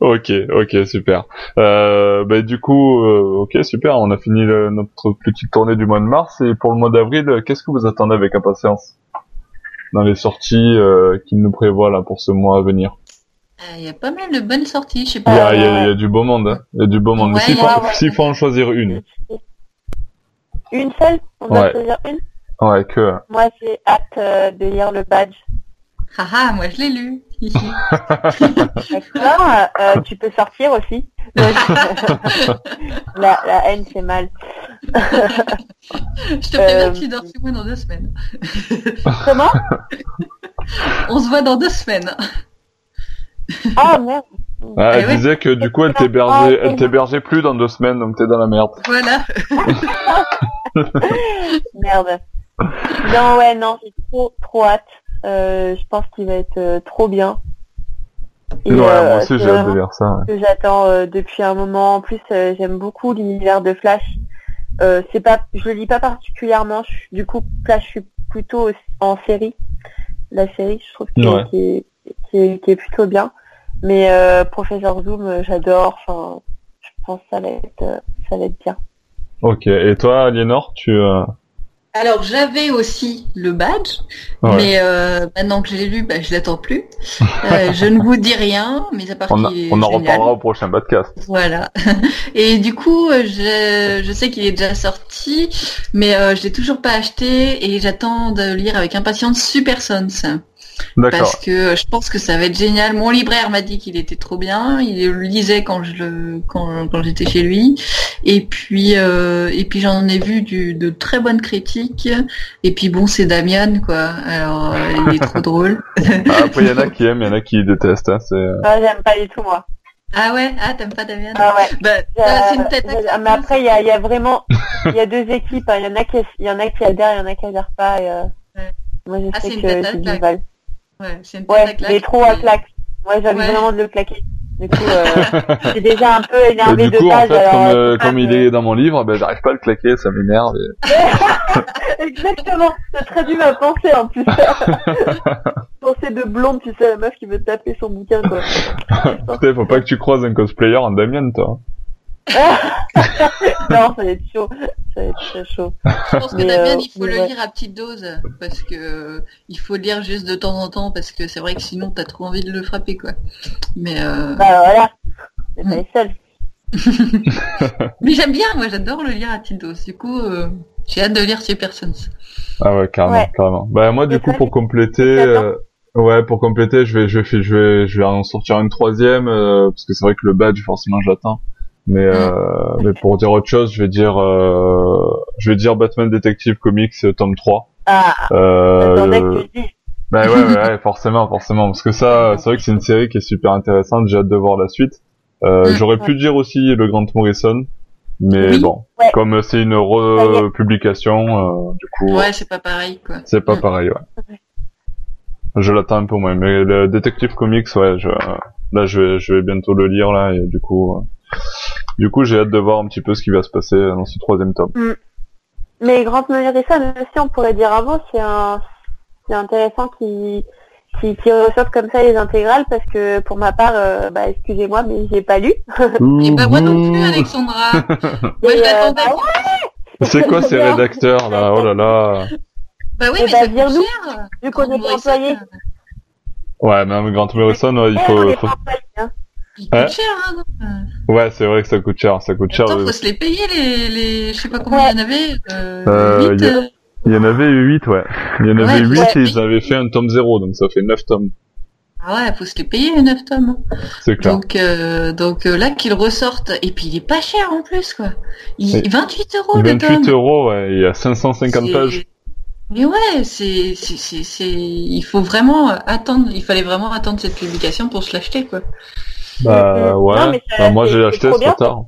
Ok, ok, super. Euh, euh, bah, du coup, euh, ok, super, on a fini notre petite tournée du mois de mars. Et pour le mois d'avril, qu'est-ce que vous attendez avec impatience dans les sorties euh, qu'il nous prévoit là pour ce mois à venir? Il y a pas mal de bonnes sorties, je sais pas. Il y, a, du beau monde, hein. il y a du beau monde. S'il faut, en choisir une. Une seule On doit choisir une? Ouais, que. Moi, j'ai hâte de lire le badge. Haha, moi je l'ai lu. D'accord, euh, tu peux sortir aussi. la, la, haine, c'est mal. je te préviens que tu dors chez moi dans deux semaines. Comment? On se voit dans deux semaines. Ah merde. Ah, elle eh disait que du coup elle t'hébergeait, elle t'hébergeait plus dans deux semaines, donc t'es dans la merde. Voilà. merde. Non ouais non, j'ai trop trop hâte. Euh, je pense qu'il va être euh, trop bien. ouais, moi euh, aussi j'ai hâte de lire ça. Que j'attends depuis un moment. En plus, j'aime beaucoup l'univers de Flash. c'est pas, je le lis pas particulièrement. du coup, Flash, je suis plutôt en série. La série, je trouve qui, est, plutôt bien. Mais Professeur Zoom, j'adore. Enfin, je pense que ça va être, ça va être bien. Ok. Et toi, Aliénor, tu alors j'avais aussi le badge, mais euh, maintenant que je l'ai lu, bah, je l'attends plus. Euh, je ne vous dis rien, mais à part on, on en reparlera au prochain podcast. Voilà. Et du coup, je, je sais qu'il est déjà sorti, mais euh, je l'ai toujours pas acheté et j'attends de lire avec impatience Super Sons. Parce que je pense que ça va être génial. Mon libraire m'a dit qu'il était trop bien. Il le lisait quand je le quand, quand j'étais chez lui. Et puis euh, et puis j'en ai vu du, de très bonnes critiques. Et puis bon, c'est Damian quoi. Alors euh, il est trop drôle. Ah, après il y en a qui aiment, il y en a qui détestent. Hein, c'est. Ah, j'aime pas du tout moi. Ah ouais, ah t'aimes pas Damian? Ah ouais. Bah, c'est une tête. Mais après il y a, y a vraiment il y a deux équipes. Hein. Il y en a qui il y en a qui adhèrent, il y en a qui adhèrent pas. Et, euh... ouais. Moi je ah, sais que c'est du mal. Ouais, c'est une ouais, il est trop à claque. Moi, j'avais vraiment de le claquer. Du coup, euh, j'ai déjà un peu énervé du coup, de base. En fait, comme, euh, comme il est dans mon livre, ben, j'arrive pas à le claquer, ça m'énerve. Et... Exactement. T'as traduit ma pensée, en plus. pensée de blonde, tu sais, la meuf qui veut taper son bouquin, quoi. Putain, faut pas que tu croises un cosplayer en Damien, toi. non, ça va être chaud. Ça va être très chaud. Je pense que Damien, euh, il faut le lire à petite dose parce que il faut lire juste de temps en temps parce que c'est vrai que sinon t'as trop envie de le frapper quoi. Mais euh... bah voilà, c'est pas les seuls. Mais j'aime bien, moi j'adore le lire à petite dose. Du coup, euh, j'ai hâte de lire Super Sons. Ah ouais, carrément, carrément. Bah moi du coup pour compléter, euh, ouais, pour compléter, je vais, je vais, je vais, je vais en sortir une troisième parce que c'est vrai que le badge forcément j'attends. Mais, euh, mais pour dire autre chose, je vais dire, euh, je vais dire Batman Detective Comics euh, tome 3. Ah. Euh, bah ouais, ouais, forcément, forcément, parce que ça, c'est vrai que c'est une série qui est super intéressante. J'ai hâte de voir la suite. Euh, J'aurais pu dire aussi le Grant Morrison, mais bon, comme c'est une republication, euh, du coup. Ouais, c'est pas pareil, quoi. C'est pas pareil, ouais. Je l'attends un peu moins, mais le Detective Comics, ouais, je, là, je vais, je vais bientôt le lire là, et du coup. Du coup, j'ai hâte de voir un petit peu ce qui va se passer dans ce troisième tome. Mm. Mais Grant Morrison aussi, on pourrait dire avant, c'est un, c'est intéressant qui qui, qui comme ça les intégrales parce que pour ma part, euh, bah excusez-moi, mais j'ai pas lu. Et bah moi non plus, Alexandra. moi je l'attendais. Euh, bah c'est quoi ces rédacteurs là? Oh là là. Bah oui, Eh mais bah, ça coûte vire-nous, cher. vu qu'on est employé. Ouais, mais un Grant Morrison, ouais, il Eh, faut, hein. Il Ouais. coûte cher, hein. non Ouais, c'est vrai que ça coûte cher, ça coûte cher. Attends, euh, faut se les payer, les, les, je sais pas combien il y en avait, euh, Euh, huit, il y a- euh, Il y en avait 8, ouais. Il y en avait Ouais, 8 ouais. et ils avaient fait un tome 0, donc ça fait 9 tomes. Ah ouais, faut se les payer, les 9 tomes. C'est clair. Donc, euh, donc euh, là, qu'ils ressortent, et puis il est pas cher en plus, quoi. Il, Oui. 28 euros le 28 tome. euros, ouais, il y a 550 C'est- pages. Mais ouais, c'est, c'est, il faut vraiment attendre, il fallait vraiment attendre cette publication pour se l'acheter, quoi. Bah ouais, Non, mais ça- Bah, moi j'ai acheté trop tard.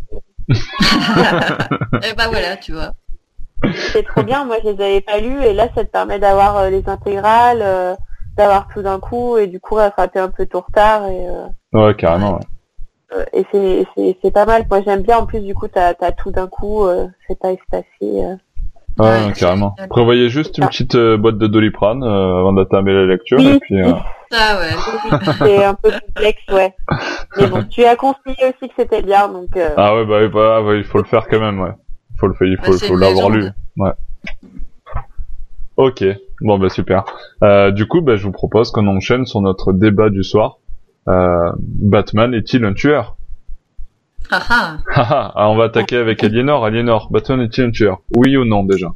et bah voilà, tu vois. C'est trop bien, moi je les avais pas lus et là ça te permet d'avoir euh, les intégrales, euh, d'avoir tout d'un coup et du coup rattraper un peu ton retard et, euh, Ouais, carrément, ouais. euh, et c'est, c'est, c'est pas mal. Moi j'aime bien en plus du coup t'as, t'as tout d'un coup, euh, c'est pas espacé. euh. Ouais, Ouais, carrément. Prévoyez juste une petite euh, boîte de Doliprane euh, avant d'attamer la lecture Oui, et puis euh, Ça, ouais. C'est un peu complexe, ouais. Mais bon, tu as conseillé aussi que c'était bien, donc euh, ah ouais bah, bah, ouais, il faut le faire quand même ouais. Il faut le faire, il faut, Bah, faut l'avoir lu. Ouais. Ok, bon bah super. Euh, du coup, bah, je vous propose qu'on enchaîne sur notre débat du soir. Euh, Batman est-il un tueur? Ah ah. Haha, ah, on va attaquer avec Aliénor. Aliénor, Batman est-il un tueur? Oui ou non déjà?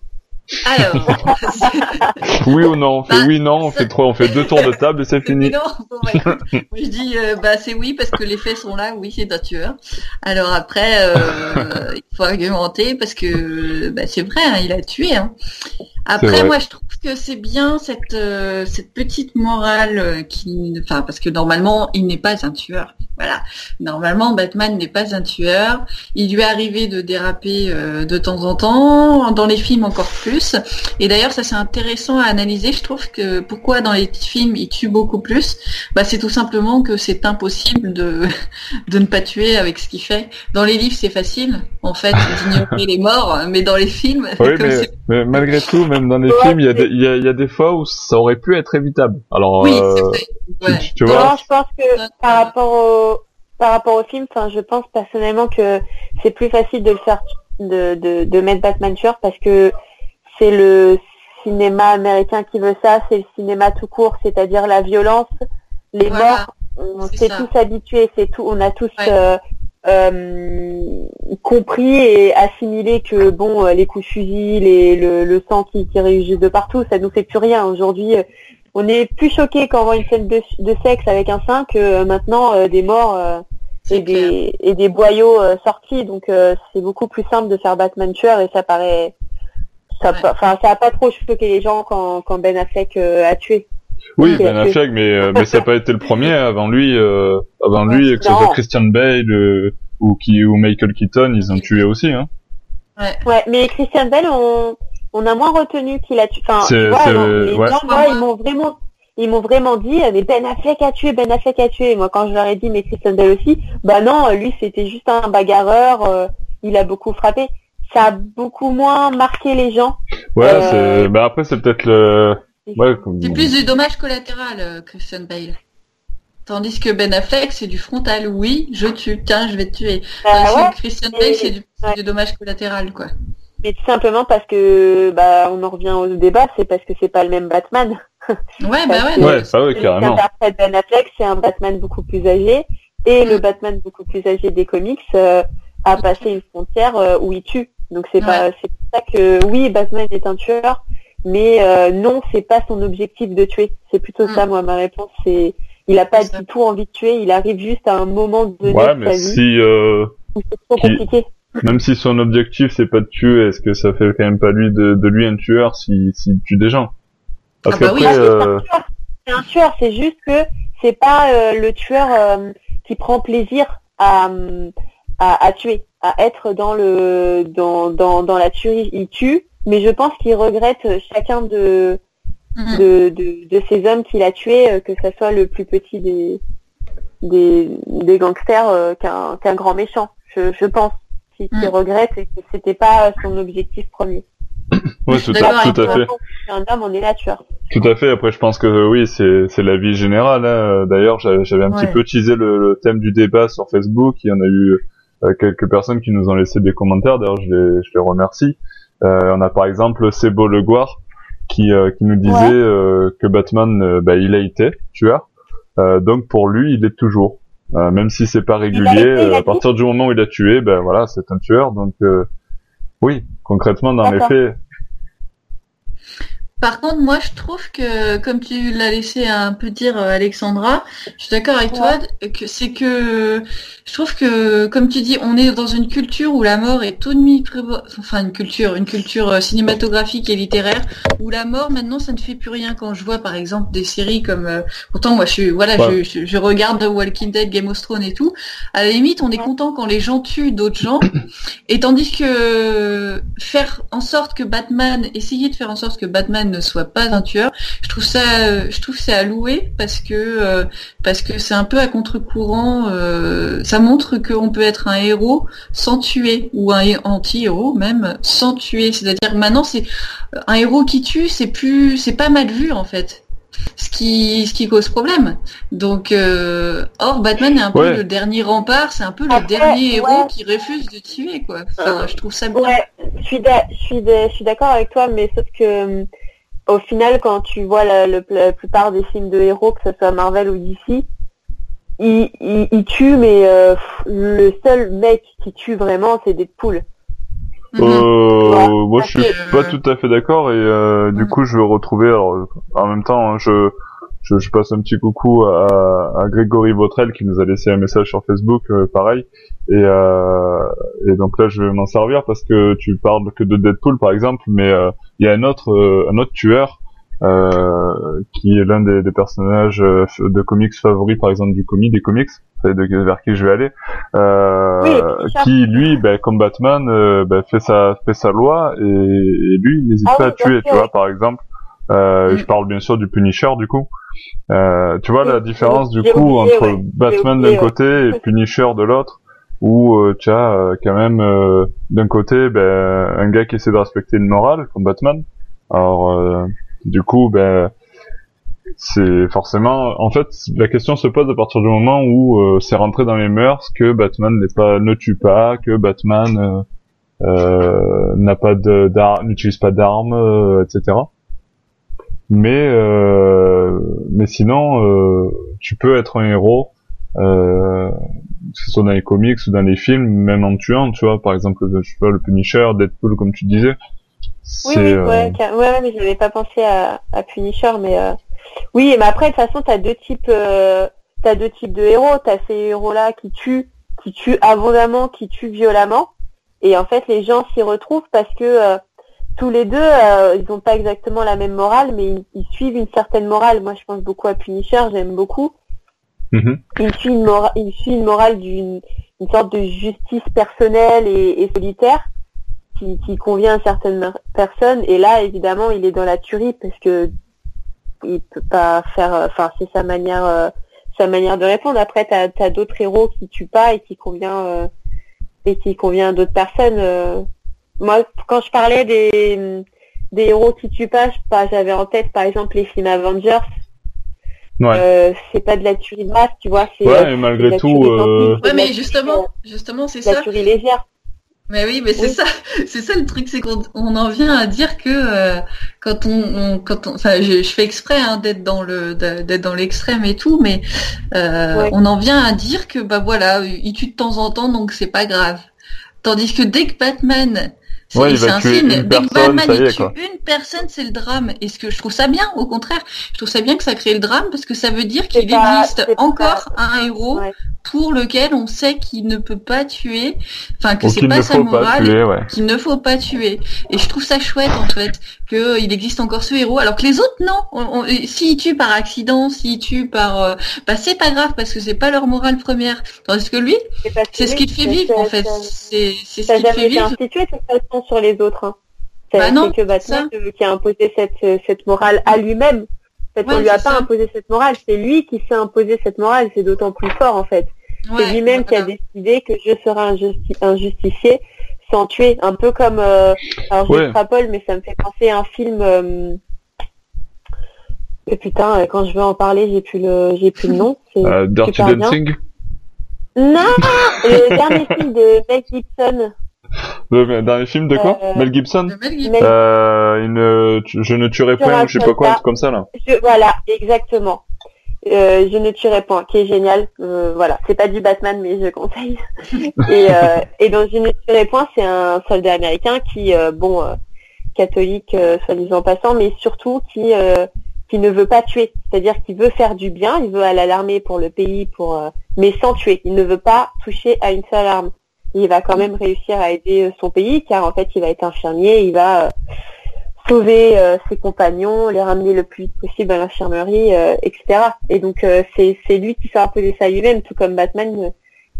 Alors, Oui ou non On fait Bah, oui, non, on fait trois, on fait deux tours de table et c'est fini. non, bon, bah, écoute, je dis euh, bah c'est oui parce que les faits sont là, oui c'est un tueur. Alors après euh, il faut argumenter parce que bah, c'est vrai, hein, il a tué. Hein. Après moi je trouve que c'est bien cette euh, cette petite morale qui, enfin parce que normalement il n'est pas un tueur. Voilà, normalement Batman n'est pas un tueur. Il lui est arrivé de déraper euh, de temps en temps, dans les films encore plus. Et d'ailleurs, ça c'est intéressant à analyser. Je trouve que pourquoi dans les films il tue beaucoup plus, bah c'est tout simplement que c'est impossible de de ne pas tuer avec ce qu'il fait. Dans les livres, c'est facile en fait d'ignorer les morts, mais dans les films, Oui, comme mais, malgré tout, même dans les Ouais, films, il y, a des- il y, a, y a des fois où ça aurait pu être évitable. Alors, oui, euh, c'est vrai. tu- Ouais. tu, tu vois, Non, je pense que par rapport au par rapport au film, enfin, je pense personnellement que c'est plus facile de le faire, de, de, de mettre Batman tueur parce que c'est le cinéma américain qui veut ça, c'est le cinéma tout court, c'est-à-dire la violence, les Voilà, morts. On s'est tous habitués, c'est tout, on a tous Ouais. euh, euh, compris et assimilé que bon, euh, les coups de fusil, les, le, le sang qui, qui réagit de partout, ça nous fait plus rien. Aujourd'hui, on est plus choqué quand on voit une scène de, de sexe avec un sein que maintenant euh, des morts et, des, et des boyaux euh, sortis. Donc euh, c'est beaucoup plus simple de faire Batman tueur et ça paraît, ça, Ouais. pa- enfin ça a pas trop choqué les gens quand, quand Ben Affleck euh, a tué. oui, Ben. Affleck, mais, euh, mais ça n'a pas été le premier. Avant lui, euh, avant lui, que ce soit Christian Bale euh, ou, qui, ou Michael Keaton, ils ont tué aussi. Hein. Ouais, mais Christian Bell, on, on a moins retenu qu'il a tué. Enfin, tu vois, c'est- non, les ouais. gens, moi, ils m'ont vraiment, ils m'ont vraiment dit, euh, mais Ben Affleck a tué, Ben Affleck a tué. Et moi, quand je leur ai dit, mais Christian Bell aussi, bah non, euh, lui, c'était juste un bagarreur, euh, il a beaucoup frappé. Ça a beaucoup moins marqué les gens. Ouais, Euh, c'est. Bah après, c'est peut-être le. Ouais, comme- C'est plus du dommage collatéral, Christian Bale. Tandis que Ben Affleck, c'est du frontal. Oui, je tue. Tiens, je vais te tuer. Bah ouais, Christian et- Bale, c'est du, ouais. du dommage collatéral, quoi. mais tout simplement parce que, bah, on en revient au débat, c'est parce que c'est pas le même Batman. Ouais, bah ouais. Ouais, bah ouais, carrément. qu'interprète Ben Affleck, c'est un Batman beaucoup plus âgé, et le Batman beaucoup plus âgé des comics euh, a passé une frontière euh, où il tue. Donc c'est pas, c'est pour ça que oui, Batman est un tueur, mais euh, non, c'est pas son objectif de tuer. C'est plutôt Mm. ça, moi, ma réponse. C'est, il a pas ça. du tout envie de tuer. Il arrive juste à un moment donné Ouais, de sa mais vie si, euh, où c'est trop qui- compliqué. même si son objectif c'est pas de tuer, est-ce que ça fait quand même pas lui de, de lui un tueur si s'il tue des gens? Parce Ah bah oui. euh, un tueur. C'est un tueur, c'est juste que c'est pas euh, le tueur euh, qui prend plaisir à, à, à tuer, à être dans le dans, dans, dans la tuerie. Il tue, mais je pense qu'il regrette chacun de, Mhm. de, de, de ces hommes qu'il a tués, que ça soit le plus petit des des, des gangsters euh, qu'un qu'un grand méchant. Je, je pense qu'il qu'il Mm. regrette et que c'était pas son objectif premier. suis tout à, tout fait. C'est un homme, on est là tueur. Tout à fait. Après, je pense que euh, oui, c'est c'est la vie générale. hein. D'ailleurs, j'avais un petit peu teasé le, le thème du débat sur Facebook. Il y en a eu euh, quelques personnes qui nous ont laissé des commentaires. D'ailleurs, je les je les remercie. Euh, on a par exemple Sebo Legoire qui, qui nous disait que Batman, bah, il a été tueur. donc pour lui, il est toujours. même si c'est pas régulier, à partir du moment où il a tué, ben voilà, c'est un tueur. Donc oui, concrètement, dans les faits, par contre, moi, je trouve que, comme tu l'as laissé un peu dire, euh, Alexandra, je suis d'accord avec toi, que c'est que je trouve que, comme tu dis, on est dans une culture où la mort est tout demi, enfin une culture, une culture euh, cinématographique et littéraire, où la mort maintenant, ça ne fait plus rien. Quand je vois, par exemple, des séries comme, euh, pourtant, moi, je suis, voilà, je, je, regarde The Walking Dead, Game of Thrones et tout. À la limite, on est content quand les gens tuent d'autres gens, et tandis que faire en sorte que Batman, essayer de faire en sorte que Batman ne soit pas un tueur. Je trouve ça, je trouve c'est à louer parce que euh, parce que c'est un peu à contre-courant. Euh, ça montre qu'on peut être un héros sans tuer ou un anti-héros même sans tuer. C'est-à-dire maintenant c'est un héros qui tue, c'est plus, c'est pas mal vu en fait ce qui ce qui cause problème. Donc euh, or Batman est un peu le dernier rempart, c'est un peu le dernier héros qui refuse de tuer quoi. je trouve ça bien. je suis je suis d'accord avec toi mais sauf que au final, quand tu vois la, plupart des films de héros, que ce soit Marvel ou DC, ils, ils, tuent, mais euh, le seul mec qui tue vraiment, c'est Deadpool. Euh, moi, je suis pas tout à fait d'accord et euh, du coup, je veux retrouver. Alors, en même temps, hein, je, je, passe un petit coucou à, à Grégory Vautrel qui nous a laissé un message sur Facebook, euh, pareil. Et, euh, et donc là, je vais m'en servir parce que tu parles que de Deadpool, par exemple, mais euh, il y a un autre, euh, un autre tueur qui est l'un des, des, personnages de comics favoris, par exemple du comic, des comics, de, vers qui je vais aller, euh, qui lui, ben, comme Batman, ben, fait sa fait sa loi et, et lui, n'hésite ah pas à tuer, tu vois, par exemple. Euh, Je parle bien sûr du Punisher du coup. Euh, tu vois la différence du coup entre Batman d'un côté et Punisher de l'autre, où euh, tu as euh, quand même euh, d'un côté ben, un gars qui essaie de respecter une morale comme Batman. Alors du coup ben c'est forcément en fait la question se pose à partir du moment où c'est rentré dans les mœurs que Batman n'est pas ne tue pas, que Batman n'a pas de n'utilise pas d'armes, etc mais euh, mais sinon euh, tu peux être un héros euh, que ce soit dans les comics ou dans les films même en tuant tu vois par exemple je sais pas le Punisher Deadpool comme tu disais oui, oui euh, ouais, ouais, mais je n'avais pas pensé à, à Punisher mais euh... oui mais après de toute façon t'as deux types euh, t'as deux types de héros t'as ces héros là qui tuent qui tuent abondamment qui tuent violemment et en fait les gens s'y retrouvent parce que tous les deux, euh, ils n'ont pas exactement la même morale, mais ils, suivent une certaine morale. Moi, je pense beaucoup à Punisher, j'aime beaucoup. Mm-hmm. Il, suit une morale, il suit une morale d'une une sorte de justice personnelle et, solitaire qui, qui, convient à certaines personnes. Et là, évidemment, il est dans la tuerie parce que il peut pas faire. Enfin, c'est sa manière, euh, sa manière de répondre. Après, t'as as, d'autres héros qui tuent pas et qui convient euh, et qui convient à d'autres personnes moi, quand je parlais des, des héros qui tuent pas, j'avais en tête par exemple les films Avengers. Ouais. Euh, c'est pas de la tuerie de masse, tu vois. Ouais, mais euh, malgré tout. Euh... Ouais, mais justement, justement, c'est ça. La tuerie légère. Mais oui, mais c'est ça, c'est ça le truc, c'est qu'on on en vient à dire que euh, quand on, quand on, enfin, je, je fais exprès hein, d'être dans le, d'être dans l'extrême et tout, mais euh, on en vient à dire que bah voilà, il tue de temps en temps, donc c'est pas grave. Tandis que dès que Batman c'est un film. Dès que Batman tue une personne, c'est le drame. Et ce que je trouve ça bien, au contraire, je trouve ça bien que ça crée le drame parce que ça veut dire qu'il existe encore un héros pour lequel on sait qu'il ne peut pas tuer, enfin que c'est pas sa morale, qu'il ne faut pas tuer. Et je trouve ça chouette en fait qu'il existe encore ce héros, alors que les autres non. S'ils tuent par accident, s'ils tuent par, euh, bah c'est pas grave parce que c'est pas leur morale première. Tandis que lui, c'est ce qui te fait vivre en fait. C'est ce qui te fait vivre. institué cette façon sur les autres. Hein. C'est bah que Batman qui a imposé cette cette morale à lui-même. En fait, on lui a pas imposé cette morale, c'est lui qui s'est imposé cette morale, c'est d'autant plus fort en fait. c'est lui-même qui a décidé que je serai un, justicier sans tuer, un peu comme euh, alors je mais ça me fait penser à un film euh, putain, quand je veux en parler, j'ai plus le j'ai plus le nom, c'est euh, Dirty Dancing. Non, le dernier film de Mel Gibson. Le dernier film de quoi Euh, Mel Gibson De Mel Gibson. Euh, une, Je ne tuerai point, ou je sais pas quoi, comme ça, là. Je- voilà, exactement. Euh, je ne tuerai point, qui est génial. Euh, voilà, c'est pas du Batman, mais je conseille. et, euh, et dans Je ne tuerai point, c'est un soldat américain qui, euh, bon, euh, catholique, euh, soit disant passant, mais surtout qui euh, qui ne veut pas tuer. C'est-à-dire qu'il veut faire du bien, il veut aller à l'armée pour le pays, pour euh, mais sans tuer. Il ne veut pas toucher à une seule arme. Il va quand même réussir à aider euh, son pays, car en fait, il va être infirmier, il va euh, sauver euh, ses compagnons, les ramener le plus vite possible à l'infirmerie, euh, etc. Et donc euh, c'est c'est lui qui s'est imposé ça lui-même, tout comme Batman euh,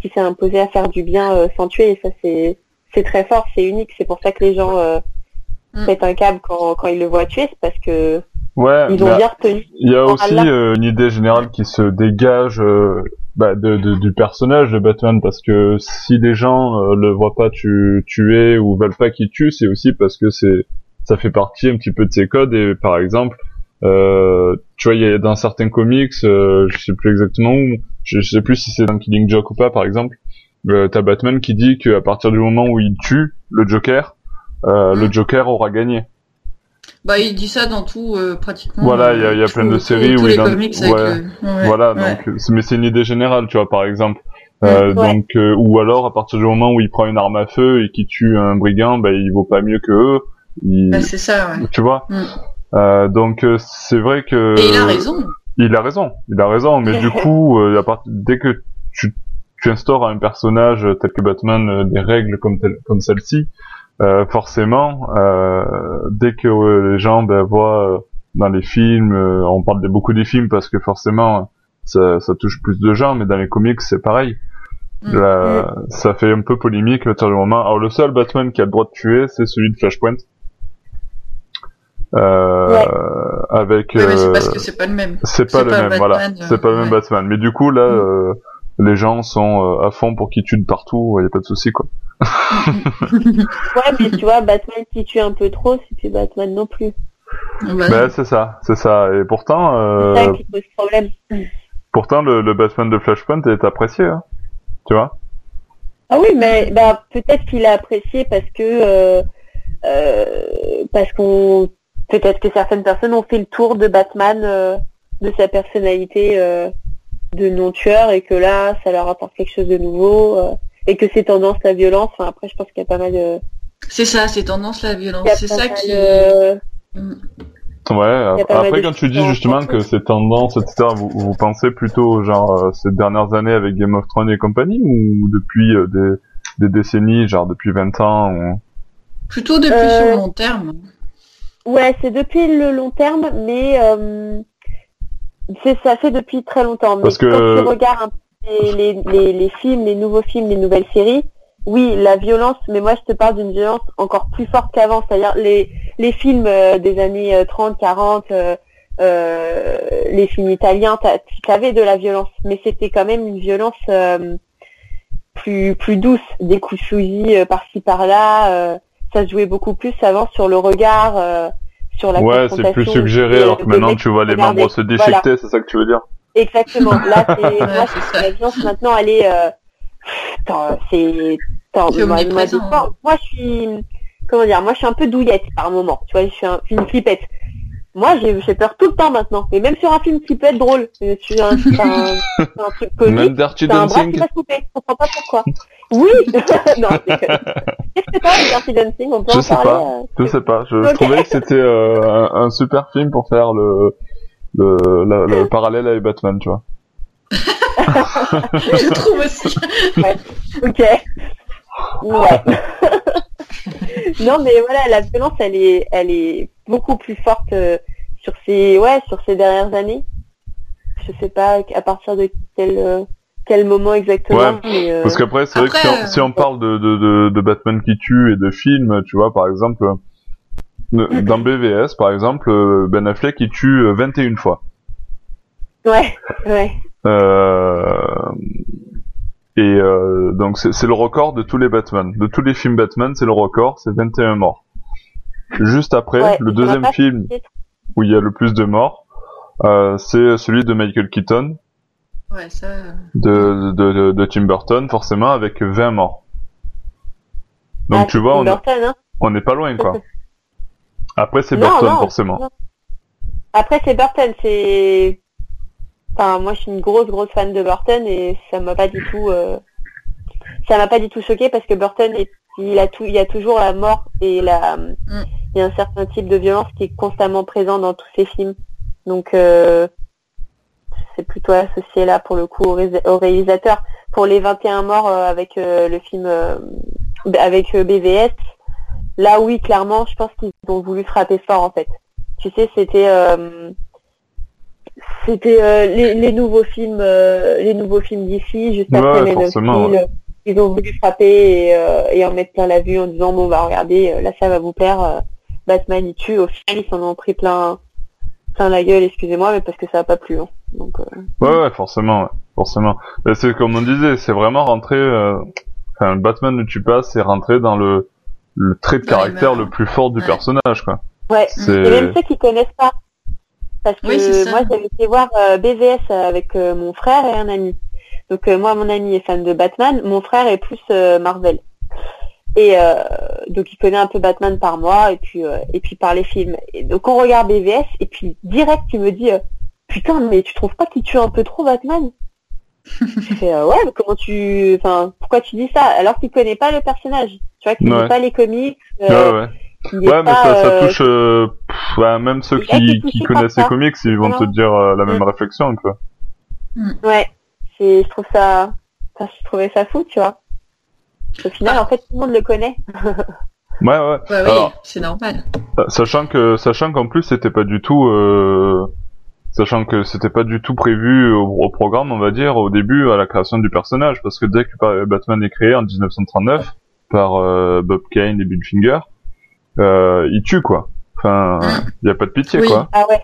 qui s'est imposé à faire du bien euh, sans tuer. Et ça c'est c'est très fort, c'est unique. C'est pour ça que les gens euh, Mm. pètent un câble quand quand ils le voient tuer, c'est parce que Ouais, ils ont bien retenu. il y a aussi euh, une idée générale qui se dégage euh, bah, de, de- du personnage de Batman, parce que si les gens euh, le voient pas tu, tuer ou veulent pas qu'il tue, c'est aussi parce que c'est ça fait partie un petit peu de ses codes, et par exemple, euh, tu vois, il y a dans certains comics, euh, je sais plus exactement où, je, je sais plus si c'est dans Killing Joke ou pas, par exemple, euh, t'as Batman qui dit qu'à partir du moment où il tue le Joker, euh, le. Joker aura gagné. Bah, il dit ça dans tout, euh, pratiquement. Voilà, il y a- il y a tout- plein de séries où il en- ouais. le- ouais, voilà, ouais. donc euh, mais c'est une idée générale, tu vois, par exemple. Euh. Donc, euh, ou alors à partir du moment où il prend une arme à feu et qu'il tue un brigand, ben il vaut pas mieux que eux. Il- Bah, c'est ça, ouais. tu vois? Mm. Euh, donc euh, c'est vrai que. Et il a raison. Il a raison, il a raison, mais du coup, euh, à part- dès que tu, tu instaures à un personnage tel que Batman euh, des règles comme, tel- comme celle-ci, euh, forcément, euh, dès que euh, les gens ben, voient euh, dans les films, euh, on parle de beaucoup des films parce que forcément ça, ça touche plus de gens, mais dans les comics c'est pareil. Mm. Là, Ça fait un peu polémique à partir du moment. Alors le seul Batman qui a le droit de tuer, c'est celui de Flashpoint. Euh, Ouais. avec Ouais, mais c'est euh, parce que c'est pas le même. c'est pas le pas même, Batman, voilà. C'est pas le même. Batman. Mais du coup, là, Mm. Les gens sont euh, à fond pour qu'il tue de partout. Il y a pas de souci, quoi. Ouais, mais tu vois, Batman qui tue un peu trop, c'est plus Batman non plus. Bah, Ben, c'est ça, c'est ça. Et pourtant, euh, C'est ça qui pose problème. pourtant, le, le Batman de Flashpoint est apprécié, hein. Tu vois? Ah oui, mais bah peut-être qu'il a apprécié parce que euh, euh, parce qu'on peut-être que certaines personnes ont fait le tour de Batman, euh, de sa personnalité euh, de non-tueur et que là, ça leur apporte quelque chose de nouveau euh, et que c'est tendance la violence. Enfin, après, je pense qu'il y a pas mal de. C'est ça, c'est tendance la violence. C'est ça qui. de-. Ouais. Après, quand tu dis justement en que c'est tendance, etc., vous, vous pensez plutôt genre euh, ces dernières années avec Game of Thrones et compagnie ou depuis euh, des, des décennies, genre depuis 20 ans ou... Plutôt depuis Euh, sur le long terme. Ouais, c'est depuis le long terme, mais euh, ça fait depuis très longtemps. Mais Parce que- quand tu regardes un peu les, les, les, les films, les nouveaux films, les nouvelles séries, oui, la violence, mais moi je te parle d'une violence encore plus forte qu'avant. C'est-à-dire les, les films euh, des années euh, 30, 40, euh, euh, les films italiens, tu avais de la violence, mais c'était quand même une violence euh, plus plus douce, des coups de fusil euh, par-ci par-là. euh, ça se jouait beaucoup plus avant sur le regard, euh, sur la Ouais, c'est plus suggéré alors que maintenant tu vois les membres se déchiqueter, c'est ça que tu veux dire Exactement. Là, c'est moi, la violence maintenant, elle est. Euh... Attends, c'est. Moi, fois, moi, je suis. Comment dire Moi, je suis un peu douillette par moment. Tu vois, je suis un... je suis une flippette. Moi, j'ai j'ai peur tout le temps maintenant. Et même sur un film qui peut être drôle, je suis un, c'est un, c'est un truc Même comique. Dirty C'est un bras qui Dancing va se couper. Je comprends pas pourquoi. Oui. non. je. Qu'est-ce que avec Dirty Dancing On peut Je en sais parler. pas. euh, Je sais pas, je, je Ok. trouvais que c'était euh, un, un super film pour faire le, le, la- le parallèle avec Batman, tu vois. Je trouve aussi. Ok. Ouais. non, mais voilà, la violence, elle est, elle est beaucoup plus forte euh, sur ces, ouais, sur ces dernières années. Je sais pas à partir de quel, euh, quel moment exactement, Ouais, mais euh, Parce qu'après, c'est vrai que si on, si on parle de, de, de, de Batman qui tue et de films, tu vois, par exemple, euh, dans BVS, par exemple, euh, Ben Affleck il tue euh, 21 fois. ouais, ouais. Euh, et euh, donc c'est le record de tous les Batman. De tous les films Batman, c'est le record, c'est 21 morts. Juste après, Ouais, le deuxième film où il y a le plus de morts, euh, c'est celui de Michael Keaton, Ouais, ça. euh, de, de, de, de Tim Burton, forcément, avec 20 morts. Donc Ah, tu vois, on, Burton, hein. on n'est pas loin, quoi. Après, c'est Burton, forcément. non. Après, c'est Burton, c'est... Enfin, moi, je suis une grosse, grosse fan de Burton et ça m'a pas du tout... euh, Ça m'a pas du tout choqué parce que Burton, est... il, a tout... il y a toujours la mort et la... Il y a un certain type de violence qui est constamment présent dans tous ses films. Donc, euh, c'est plutôt associé là, pour le coup, au, ré- au réalisateur. Pour les 21 morts euh, avec euh, le film... euh, avec BVS, là, oui, clairement, je pense qu'ils ont voulu frapper fort, en fait. Tu sais, c'était... c'était euh, les, les nouveaux films, euh, les nouveaux films d'ici, juste après Steel, ils ont voulu frapper et, euh, et en mettre plein la vue en disant bon bah regardez, là ça va vous plaire, Batman il tue. Au final ils s'en ont pris plein, plein la gueule, excusez-moi, mais parce que ça a pas plu. hein. Donc euh, Ouais, ouais, forcément, ouais, forcément. Mais c'est comme on disait, c'est vraiment rentrer. euh, Enfin, Batman ne tue pas, c'est rentrer dans le le trait de caractère mœurs. le plus fort du Ouais. personnage, quoi. ouais. C'est Et même ceux qui connaissent pas. Parce que Oui, moi j'avais été voir euh, BVS avec euh, mon frère et un ami. Donc euh, moi mon ami est fan de Batman, mon frère est plus euh, Marvel. Et euh, donc il connaît un peu Batman par moi et puis euh, et puis par les films. Et donc on regarde BVS et puis direct il me dit euh, putain mais tu trouves pas qu'il tue un peu trop Batman Je fais euh, ouais mais comment tu enfin pourquoi tu dis ça alors qu'il connaît pas le personnage tu vois qu'il Ouais. lit pas les comics euh, Ouais, ouais. Ouais, mais pas, ça, ça euh, touche. euh, pff, ouais, même ceux qui, qui connaissent les comics, ils vont Non. te dire euh, la même Mm. réflexion, quoi. Ouais, c'est, je trouve ça, enfin, je trouvais ça fou, tu vois. Au final, en fait, tout le monde le connaît. Ouais, ouais. Ouais, oui, c'est normal. Sachant que, sachant qu'en plus c'était pas du tout, euh, sachant que c'était pas du tout prévu au, au programme, on va dire, au début à la création du personnage, parce que dès que Batman est créé en 1939 par euh, Bob Kane et Bill Finger, euh, il tue quoi. Enfin, il y a pas de pitié Oui. quoi. Ah ouais.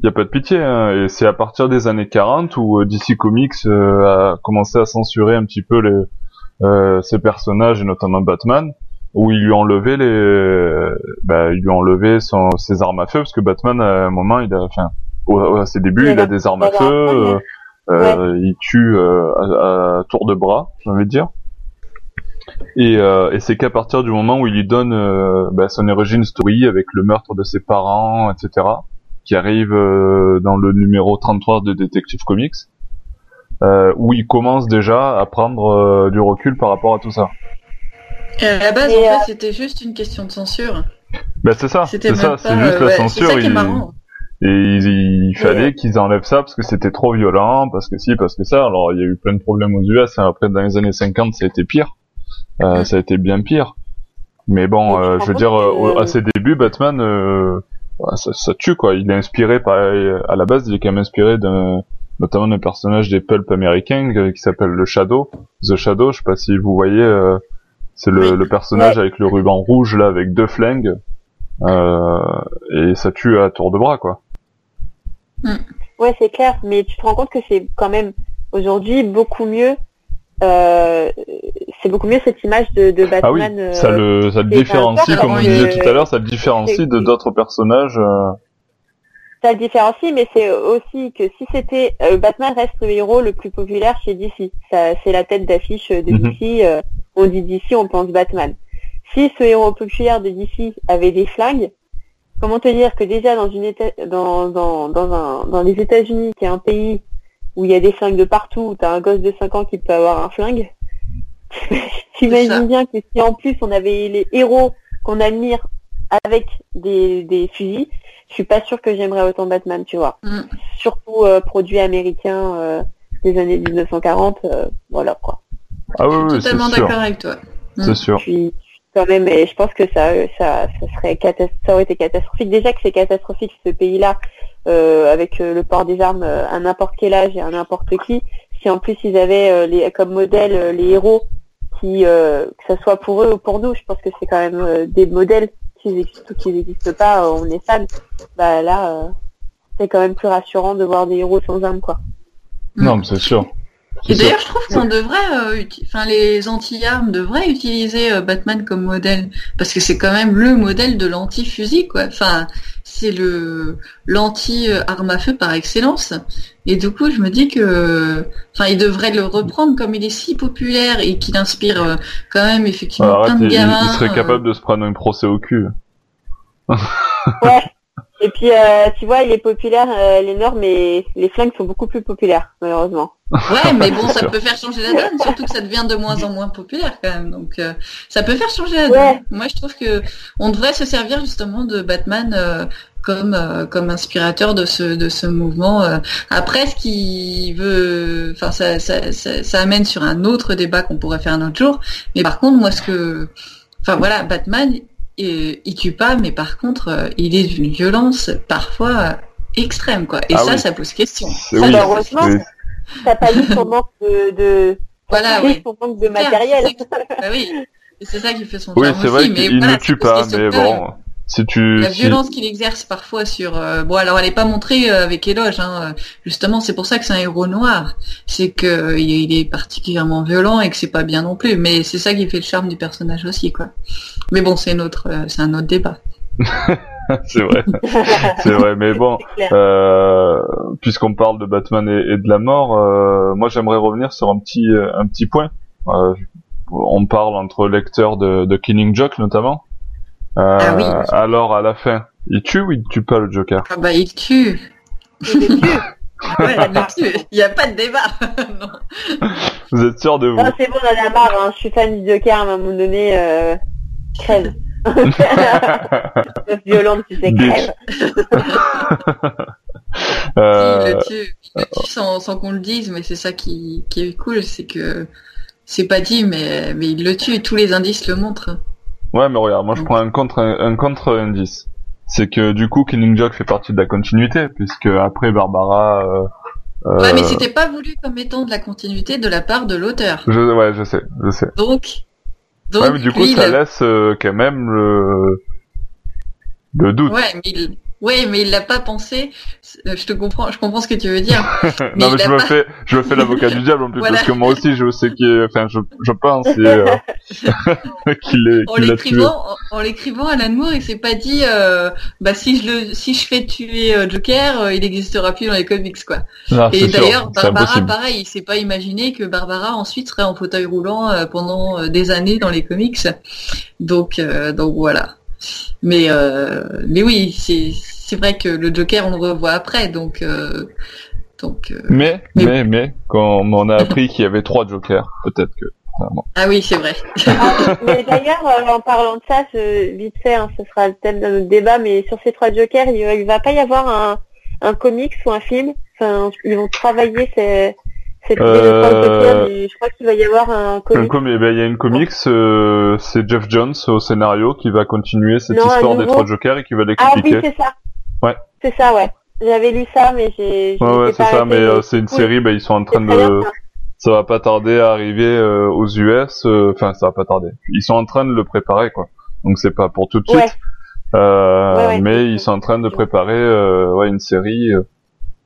Il y a pas de pitié. hein. Et c'est à partir des années 40 où euh, DC Comics euh, a commencé à censurer un petit peu les euh, ses personnages et notamment Batman où ils lui ont enlevé les bah, ils lui ont enlevé son, ses armes à feu parce que Batman à un moment il a enfin au- à ses débuts Il il a des armes à feu euh, euh, il tue euh, à, à tour de bras j'ai envie de dire et, euh, et c'est qu'à partir du moment où il lui donne euh, bah, son origin story avec le meurtre de ses parents etc qui arrive euh, dans le numéro 33 de Detective Comics euh, où il commence déjà à prendre euh, du recul par rapport à tout ça Et à la base, Et, en fait, c'était juste une question de censure. bah c'est ça c'est ça c'est juste euh, la ouais, censure C'est ça qui est il- marrant. Et il, il fallait qu'ils enlèvent ça parce que c'était trop violent, parce que si, parce que ça. Alors il y a eu plein de problèmes aux US. hein. Après dans les années 50, ça a été pire. Euh. Ça a été bien pire. Mais bon, euh, je veux dire, euh, que- à ses débuts, Batman, euh, ouais, ça, ça tue quoi. Il est inspiré par, à la base, il est quand même inspiré d'un, notamment d'un personnage des pulp américains qui s'appelle le Shadow, The Shadow. Je sais pas si vous voyez, euh, c'est le, personnage Ouais. avec le ruban rouge là, avec deux flingues. Euh, et ça tue à tour de bras quoi. Ouais, c'est clair, mais tu te rends compte que c'est quand même aujourd'hui beaucoup mieux. Euh, c'est beaucoup mieux cette image de, de Ah oui, Batman. euh, ça le, ça le différencie, comme on disait tout à l'heure, ça le différencie de d'autres personnages. euh, ça le différencie, mais c'est aussi que si c'était euh, Batman reste le héros le plus populaire chez DC. Ça, c'est la tête d'affiche de Mhm. DC. euh, on dit DC, on pense Batman. Si ce héros populaire de DC avait des flingues, comment te dire que déjà dans une éta- dans dans dans un dans les États-Unis, qui est un pays où il y a des flingues de partout, où t'as un gosse de 5 ans qui peut avoir un flingue, t'imagines bien que si en plus on avait les héros qu'on admire avec des des fusils, je suis pas sûre que j'aimerais autant Batman, tu vois. Mm. Surtout euh, produit américain euh, des années 1940, euh, voilà quoi. Ah oui, oui, c'est Totalement sûr, d'accord avec toi. c'est sûr. Puis quand même, je pense que ça, ça, ça serait ça aurait été catastrophique. Déjà que c'est catastrophique ce pays-là, euh, avec euh, le port des armes euh, à n'importe quel âge et à n'importe qui. Si en plus ils avaient les, comme modèle les héros, qui, que ce soit pour eux ou pour nous, je pense que c'est quand même des modèles qui existent ou qui n'existent pas, on est fan. Bah là, c'est quand même plus rassurant de voir des héros sans armes, quoi. Non, mais c'est sûr. Et d'ailleurs, je trouve qu'on devrait, euh, uti- enfin, les anti-armes devraient utiliser euh, Batman comme modèle, parce que c'est quand même le modèle de l'anti-fusil, quoi. Enfin, c'est le l'anti arme à feu par excellence. Et du coup, je me dis que, enfin, il devrait le reprendre comme il est si populaire et qu'il inspire euh, quand même effectivement plein de gamins. Il, serait capable de se prendre un procès au cul. ouais. Et puis, euh, tu vois, il est populaire, euh, les normes, mais les flingues sont beaucoup plus populaires, malheureusement. Ouais, mais bon, ça peut faire changer la donne, surtout que ça devient de moins en moins populaire quand même. Donc, euh, ça peut faire changer la donne. Moi, je trouve que on devrait se servir justement de Batman euh, comme comme inspirateur de ce de ce mouvement. Après, ce qui veut, enfin, ça, ça, ça, ça amène sur un autre débat qu'on pourrait faire un autre jour. Mais par contre, moi, ce que, enfin voilà, Batman, il tue pas, mais par contre, euh, il est d'une violence parfois euh, extrême, quoi. Et ah ça, ça pose question. Malheureusement, t'as pas eu son manque de, de... voilà, oui. son manque de matériel. Ah oui, c'est ça qui fait son Oui, c'est vrai qu'il ne tue pas, mais bon. Si tu, la violence qu'il exerce parfois sur euh, bon alors elle n'est pas montrée euh, avec éloge hein. justement c'est pour ça que c'est un héros noir. C'est que il est particulièrement violent et que c'est pas bien non plus. Mais c'est ça qui fait le charme du personnage aussi quoi. Mais bon c'est notre euh, c'est un autre débat. C'est vrai. C'est vrai. Mais bon puisqu'on parle de Batman et, de la mort moi j'aimerais revenir sur un petit un petit point. On parle entre lecteurs de, de Killing Joke notamment euh, ah oui. Alors à la fin, il tue ou il tue pas le Joker? Ah bah il tue. Il tue. il n'y a pas de débat. Vous êtes sûr de vous? Non, c'est bon, on en a marre. Hein. Je suis fan du Joker à un moment donné. Euh... Crève. violente, tu sais, crève. euh... Il le tue, il le tue sans, sans qu'on le dise, mais c'est ça qui, qui est cool, c'est que c'est pas dit, mais, mais il le tue et tous les indices le montrent. Ouais, mais regarde, moi je prends un contre un, contre indice. C'est que du coup, Killing Joke fait partie de la continuité, puisque après Barbara. Euh, euh... Ouais, mais c'était pas voulu comme étant de la continuité de la part de l'auteur. Je, ouais, je sais, je sais. Donc, donc. Ouais, mais du coup, ça laisse euh, quand même le le doute. Ouais, mais il, oui, mais il l'a pas pensé. Euh, je te comprends, je comprends ce que tu veux dire. non, mais je me fais, je me fais l'avocat du diable en plus parce que moi aussi je sais qu'il, enfin, je, je pense euh, qu'il est, en l'écrivant, en, l'écrivant, Alan Moore, il s'est pas dit, euh, bah si je le, si je fais tuer Joker, il n'existera plus dans les comics quoi. Et d'ailleurs, Barbara, pareil, il s'est pas imaginé que Barbara ensuite serait en fauteuil roulant pendant des années dans les comics. Donc, donc voilà. Mais euh, mais oui, c'est c'est vrai que le Joker on le revoit après, donc euh, donc. Euh, mais, mais mais quand on a appris qu'il y avait trois Jokers, peut-être que. Ah oui, c'est vrai. Ah, mais d'ailleurs, en parlant de ça, vite fait, hein, ce sera le thème de notre débat, mais sur ces trois Jokers, il, il va pas y avoir un, un comics ou un film? Enfin, ils vont travailler ces, euh... je crois qu'il va y avoir un comics. Eh ben, il y a une comics, euh, c'est Jeff Jones au scénario qui va continuer cette histoire des trois Jokers et qui va l'expliquer. Ah oui, c'est ça. Ouais. C'est ça, ouais. J'avais lu ça, mais j'ai. Ouais, ouais, c'est ça, mais euh, c'est une série, bah, ils sont en train de. Ça. va pas tarder à arriver aux US. Enfin, ça va pas tarder. Ils sont en train de le préparer, quoi. Donc c'est pas pour tout de suite. Ouais. mais ils sont en train de préparer ouais, une série.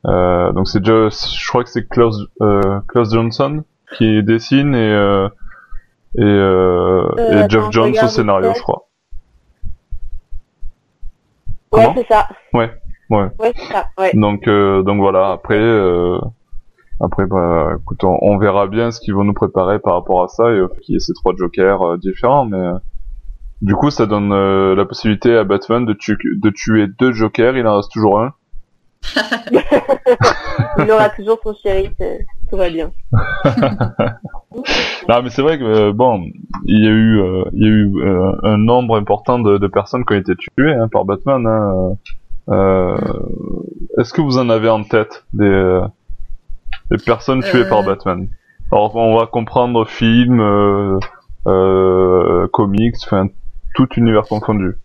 Euh, donc c'est je crois que c'est Klaus, euh, Klaus Johnson qui dessine et euh, et, euh, et Jeff Jones au scénario, je crois. Ouais, c'est ça. Ouais, ouais. Ouais, c'est ça. Ouais. Donc donc voilà. Après après bah écoute, on, verra bien ce qu'ils vont nous préparer par rapport à ça et qu'il y ait ces trois jokers différents, mais du coup ça donne la possibilité à Batman de, de tuer deux jokers. Il en reste toujours un il aura toujours son chéri, tout va bien. non, mais c'est vrai que euh, bon, il y a eu, euh, il y a eu euh, un nombre important de, de, personnes qui ont été tuées hein, par Batman. Hein. Est-ce que vous en avez en tête des, des personnes tuées par Batman? Alors, on va comprendre film, comics, enfin tout univers confondu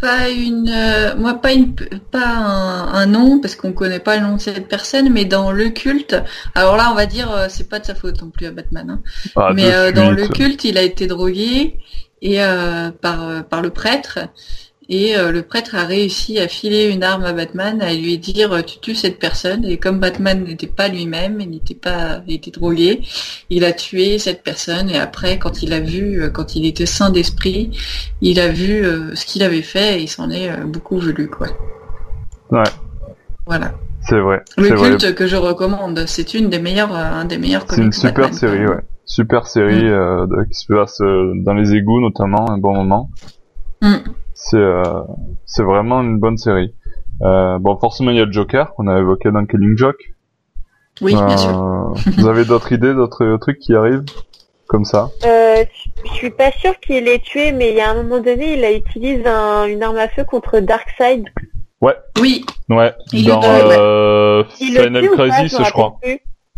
pas une, euh, moi pas une, pas un, nom parce qu'on connaît pas le nom de cette personne, mais dans le culte. Alors là, on va dire, euh, c'est pas de sa faute non plus à Batman. Hein. Ah, mais euh, dans le culte, il a été drogué et par par le prêtre Et euh, le prêtre a réussi à filer une arme à Batman, à lui dire euh, tu tues cette personne. Et comme Batman n'était pas lui-même, il n'était pas, il était drogué, il a tué cette personne. Et après, quand il a vu, euh, quand il était sain d'esprit, il a vu ce qu'il avait fait et il s'en est beaucoup voulu, quoi. Ouais. Voilà. C'est vrai. Le culte que je recommande, c'est une des meilleures, un des meilleurs. C'est une super série, ouais. Super série mm. qui se passe dans les égouts notamment, un bon moment. Mm c'est euh, c'est vraiment une bonne série. Euh, bon, forcément, il y a le Joker qu'on a évoqué dans Killing Joke. Oui, bien sûr. Euh, vous avez d'autres idées, d'autres trucs qui arrivent comme ça? Euh, Je suis pas sûr qu'il l'ait tué, mais il y a un moment donné, il a utilisé un, une arme à feu contre Darkseid. Ouais. Oui. Ouais. dans euh, Final Crisis, je, crois.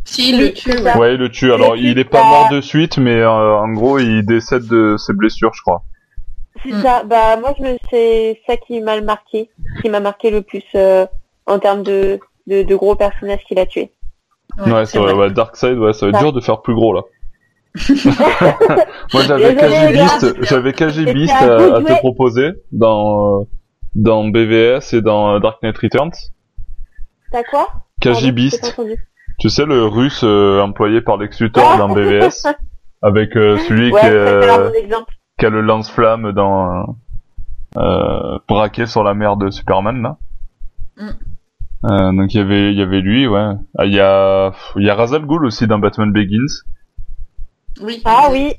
Si, il le tue. Ouais. il le tue. Alors, il est pas mort de suite, mais en gros, il décède de ses blessures, je crois. C'est mm. ça. Bah moi, je c'est ça qui m'a marqué, qui m'a marqué le plus euh, en termes de, de, de gros personnages qu'il a tués. Ouais, c'est vrai. Ouais, Darkseid, ouais, ça va être dur de faire plus gros là. moi, j'avais KG Beast, j'avais à, à, te proposer dans euh, dans BVS et dans euh, Dark Knight Returns. T'as quoi? KG Beast. Tu sais le russe employé par Lex Luthor dans BVS avec celui qui est qui a le lance-flamme dans euh, braqué sur la mer de Superman là. Mm. Euh, donc il y avait il y avait lui ouais. Ah, il y a il y a Razal Ghul aussi dans Batman Begins. Oui. Ah oui.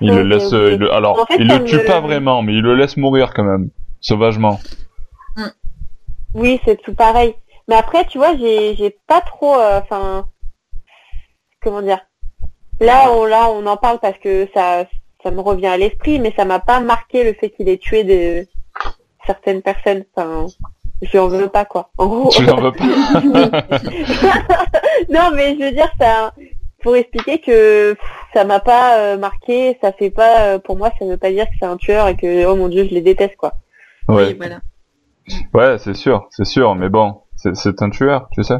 Il le laisse il alors il le tue pas vraiment mais il le laisse mourir quand même sauvagement. Mm. Oui, c'est tout pareil. Mais après tu vois, j'ai j'ai pas trop euh, enfin comment dire? Là on là on en parle parce que ça ça me revient à l'esprit, mais ça m'a pas marqué le fait qu'il ait tué de certaines personnes. Enfin, je en veux pas quoi. En gros. Tu veux pas. non, mais je veux dire ça pour expliquer que ça m'a pas euh, marqué, ça fait pas euh, pour moi, ça veut pas dire que c'est un tueur et que oh mon dieu, je les déteste quoi. Ouais. voilà. Ouais, c'est sûr, c'est sûr, mais bon, c'est un tueur, tu sais.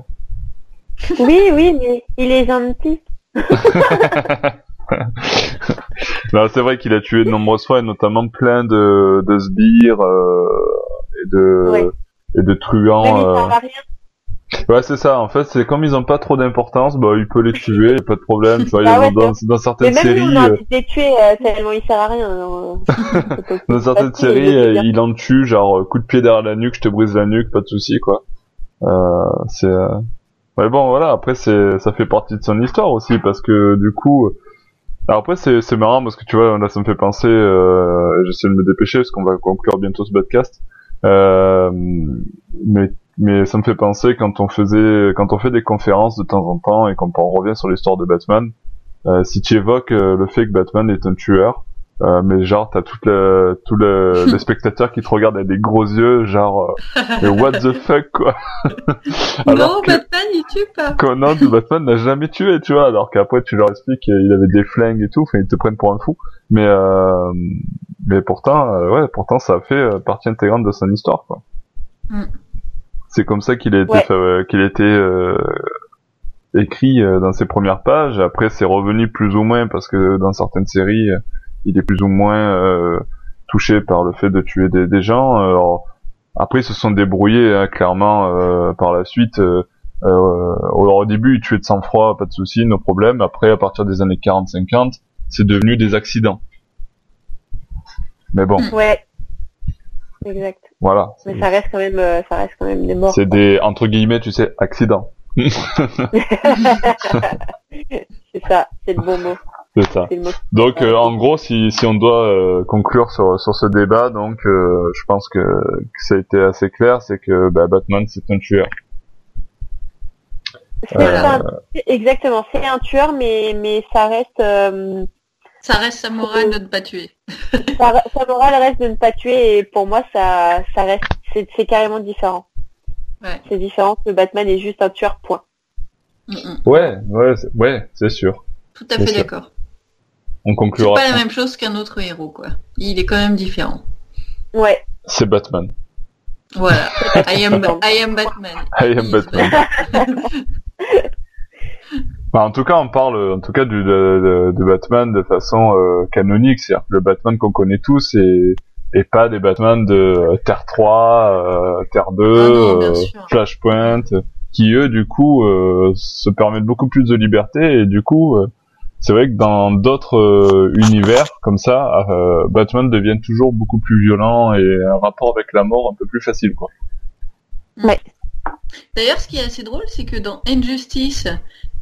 Oui, oui, mais il est gentil. non, c'est vrai qu'il a tué de nombreuses fois, et notamment plein de, de sbires euh, et de et de truands. Euh... Ouais, c'est ça. En fait, c'est comme ils ont pas trop d'importance, bah il peut les tuer, pas de problème. Tu vois, bah dans, dans, certaines mais même séries. Nous, on a euh, les tuer euh, tellement il sert à rien. Alors, euh, dans certaines séries, il en tue, genre coup de pied derrière la nuque, je te brise la nuque, pas de souci, quoi. c'est. Mais bon, voilà. Après, c'est ça fait partie de son histoire aussi, parce que du coup alors après c'est c'est marrant parce que tu vois là ça me fait penser euh, j'essaie de me dépêcher parce qu'on va conclure bientôt ce podcast. Euh, mais mais ça me fait penser quand on faisait quand on fait des conférences de temps en temps et quand on revient sur l'histoire de Batman euh, si tu évoques euh, le fait que Batman est un tueur euh, mais genre t'as tout le tout le les spectateurs qui te regardent avec des gros yeux genre euh, what the fuck quoi. Alors non Batman il tue pas. Non Batman n'a jamais tué tu vois alors qu'après tu leur expliques qu'il avait des flingues et tout enfin ils te prennent pour un fou. Mais euh, mais pourtant euh, ouais pourtant ça fait partie intégrante de son histoire quoi. Mm. c'est comme ça qu'il a été qu'il a été écrit dans ses premières pages. Après c'est revenu plus ou moins parce que dans certaines séries il est plus ou moins euh, touché par le fait de tuer des, gens. Alors, après, ils se sont débrouillés hein, clairement euh, par la suite. Euh, au début, il tuait de sang-froid, pas de souci, nos problèmes. Après, à partir des années 40-50, c'est devenu des accidents. Mais bon. Ouais. Exact. Voilà. Mais ça reste quand même, ça reste quand même des morts. C'est des entre guillemets, tu sais, accidents. c'est ça, c'est le bon mot. C'est ça. Donc euh, en gros, si, si on doit euh, conclure sur, sur ce débat, donc euh, je pense que, que, ça a été assez clair, c'est que bah, Batman c'est un tueur. exactement, c'est un tueur, mais mais ça reste. ça reste sa morale de ne pas tuer. sa, sa, morale reste de ne pas tuer, et pour moi, ça ça reste c'est carrément différent. Ouais. C'est différent que Batman est juste un tueur. Point. Mm, mm. Ouais, ouais, ouais, c'est sûr. Tout à fait d'accord. On conclura. C'est pas la même chose qu'un autre héros, quoi. Il est quand même différent. Ouais. C'est Batman. Voilà. I am, I am Batman. I am Batman. bah, en tout cas, on parle, en tout cas, du, de, de, Batman de façon euh, canonique, c'est-à-dire le Batman qu'on connaît tous et, et pas des Batman de Terre 3, Terre 2, Flashpoint, qui eux du coup se permettent beaucoup plus de liberté et du coup c'est vrai que dans d'autres univers comme ça, Batman devient toujours beaucoup plus violent et un rapport avec la mort un peu plus facile quoi. Ouais. D'ailleurs, ce qui est assez drôle, c'est que dans Injustice,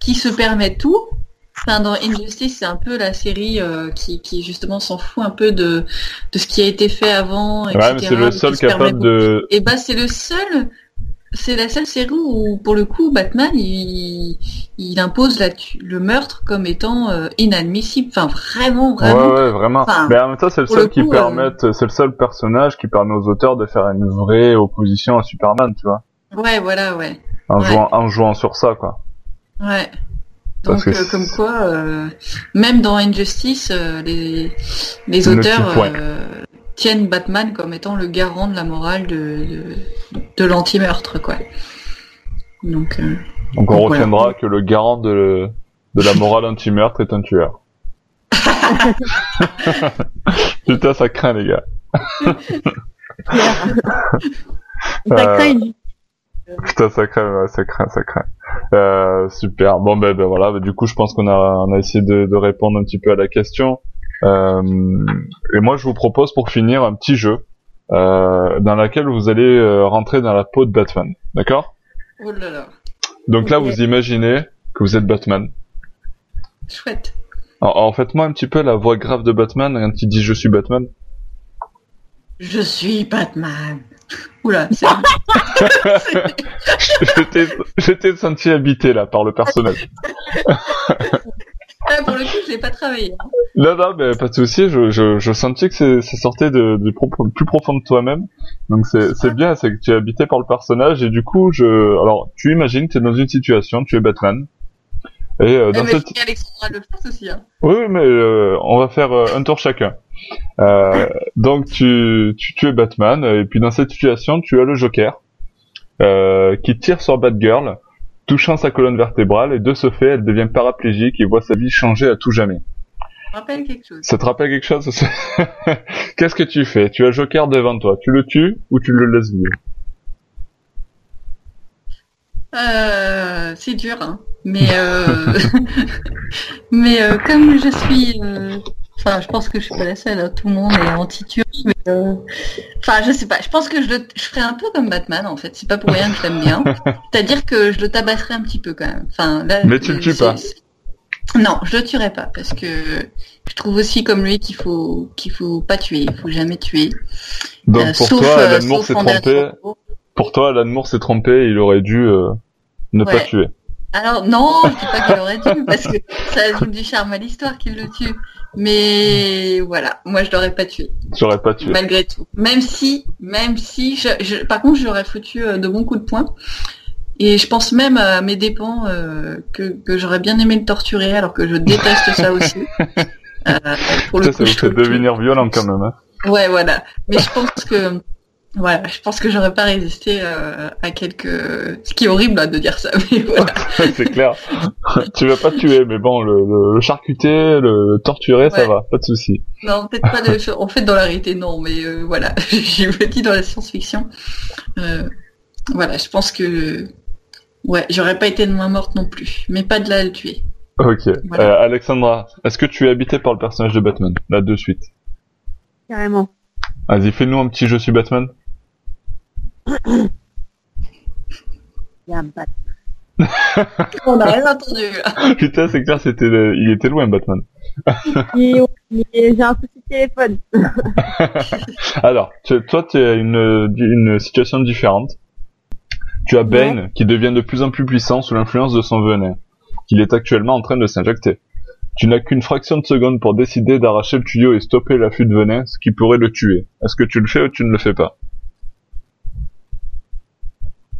qui se permet tout, Enfin, dans Injustice, c'est un peu la série euh, qui, qui justement s'en fout un peu de, de ce qui a été fait avant. Etc., ouais, mais c'est le seul capable de. Et bah, c'est le seul c'est la seule série où, pour le coup, Batman, il, il impose la, le meurtre comme étant euh, inadmissible. Enfin, vraiment, vraiment. Ouais, ouais vraiment. mais en même temps, c'est le seul qui euh, permet, c'est le seul personnage qui permet aux auteurs de faire une vraie opposition à Superman, tu vois. Ouais, voilà, ouais. En jouant, en jouant sur ça, quoi. Ouais. Donc, euh, comme quoi, même dans Injustice, les, les auteurs tiennent Batman comme étant le garant de la morale de, de, l'anti-meurtre, quoi. Donc, euh, donc on retiendra que le garant de, de la morale anti-meurtre est un tueur. Putain, ça craint, les gars. ça craint. Putain, ça craint, ça craint, ça craint. Euh, super. Bon, ben, ben voilà. du coup, je pense qu'on a, on a essayé de, de, répondre un petit peu à la question. Euh, et moi, je vous propose pour finir un petit jeu euh, dans lequel vous allez euh, rentrer dans la peau de Batman. D'accord? Oh là là. Donc là, vous imaginez que vous êtes Batman. Chouette. En faites-moi un petit peu la voix grave de Batman quand il dit je suis Batman. Je suis Batman. Oula, c'est... je t'ai senti habité là par le personnage. Ah, pour le coup, je l'ai pas travaillé. Hein. Non, non, mais pas de souci. Je, je, je sentais que c'est sortait de, de, plus profond de toi-même. Donc c'est bien, c'est que tu es habité par le personnage et du coup, je, alors tu imagines, tu es dans une situation, tu es Batman. Et euh, dans eh, mais cette... Alexandra le aussi. Hein. Oui, mais euh, on va faire euh, un tour chacun. Euh, donc tu, tu, tu es Batman et puis dans cette situation, tu as le Joker qui tire sur Batgirl touchant sa colonne vertébrale et de ce fait, elle devient paraplégique et voit sa vie changer à tout jamais. Ça te rappelle quelque chose. Ça te rappelle quelque chose Qu'est-ce que tu fais? Tu as Joker devant toi, tu le tues ou tu le laisses vivre? Euh, c'est dur, hein. mais euh... mais euh, comme je suis euh, Enfin, je pense que je suis pas la seule. Hein. Tout le monde est anti-turc. Euh, enfin, je sais pas. Je pense que je, le... je ferais un peu comme Batman, en fait. C'est pas pour rien que je l'aime bien. C'est-à-dire que je le tabasserais un petit peu quand même. Enfin, là, Mais tu le tues pas. Non, je le tuerai pas parce que je trouve aussi comme lui qu'il faut qu'il faut pas tuer, il faut jamais tuer. Donc euh, pour toi, euh, s'est trompé. Pour toi, Alan Moore s'est trompé. Il aurait dû ne pas tuer. Alors non, je dis pas qu'il aurait dû parce que ça ajoute du charme à l'histoire qu'il le tue. Mais voilà, moi je l'aurais pas tué. J'aurais pas tué. Malgré tout. Même si, même si, je, par contre, j'aurais foutu euh, de bons coups de poing. Et je pense même à mes dépens euh, que, que j'aurais bien aimé le torturer, alors que je déteste ça aussi. Euh, pour le ça, coup, ça vous fait devenir violent quand même. Hein. Ouais, voilà. Mais je pense que voilà, je pense que j'aurais pas résisté euh, à quelques. Ce qui est horrible de dire ça, mais voilà. c'est clair. tu vas pas tuer, mais bon, le, le, charcuter, le torturer, ça va, pas de souci. Non, peut-être pas de. En fait, dans la réalité, non, mais euh, voilà, j'ai me dit dans la science-fiction. Euh, voilà, je pense que ouais, j'aurais pas été de main morte non plus, mais pas de là à le tuer. Ok. Alexandra, est-ce que tu es habité par le personnage de Batman? Là de suite Carrément. Vas-y, fais-nous un petit Je suis Batman. On n'a rien entendu là. Putain, c'est clair, c'était il était loin Batman. J'ai un souci de téléphone. Alors, toi, tu as une, une situation différente. Tu as Bane qui devient de plus en plus puissant sous l'influence de son venin, qu'il est actuellement en train de s'injecter. Tu n'as qu'une fraction de seconde pour décider d'arracher le tuyau et stopper l'affût de venin, ce qui pourrait le tuer. Est-ce que tu le fais ou tu ne le fais pas?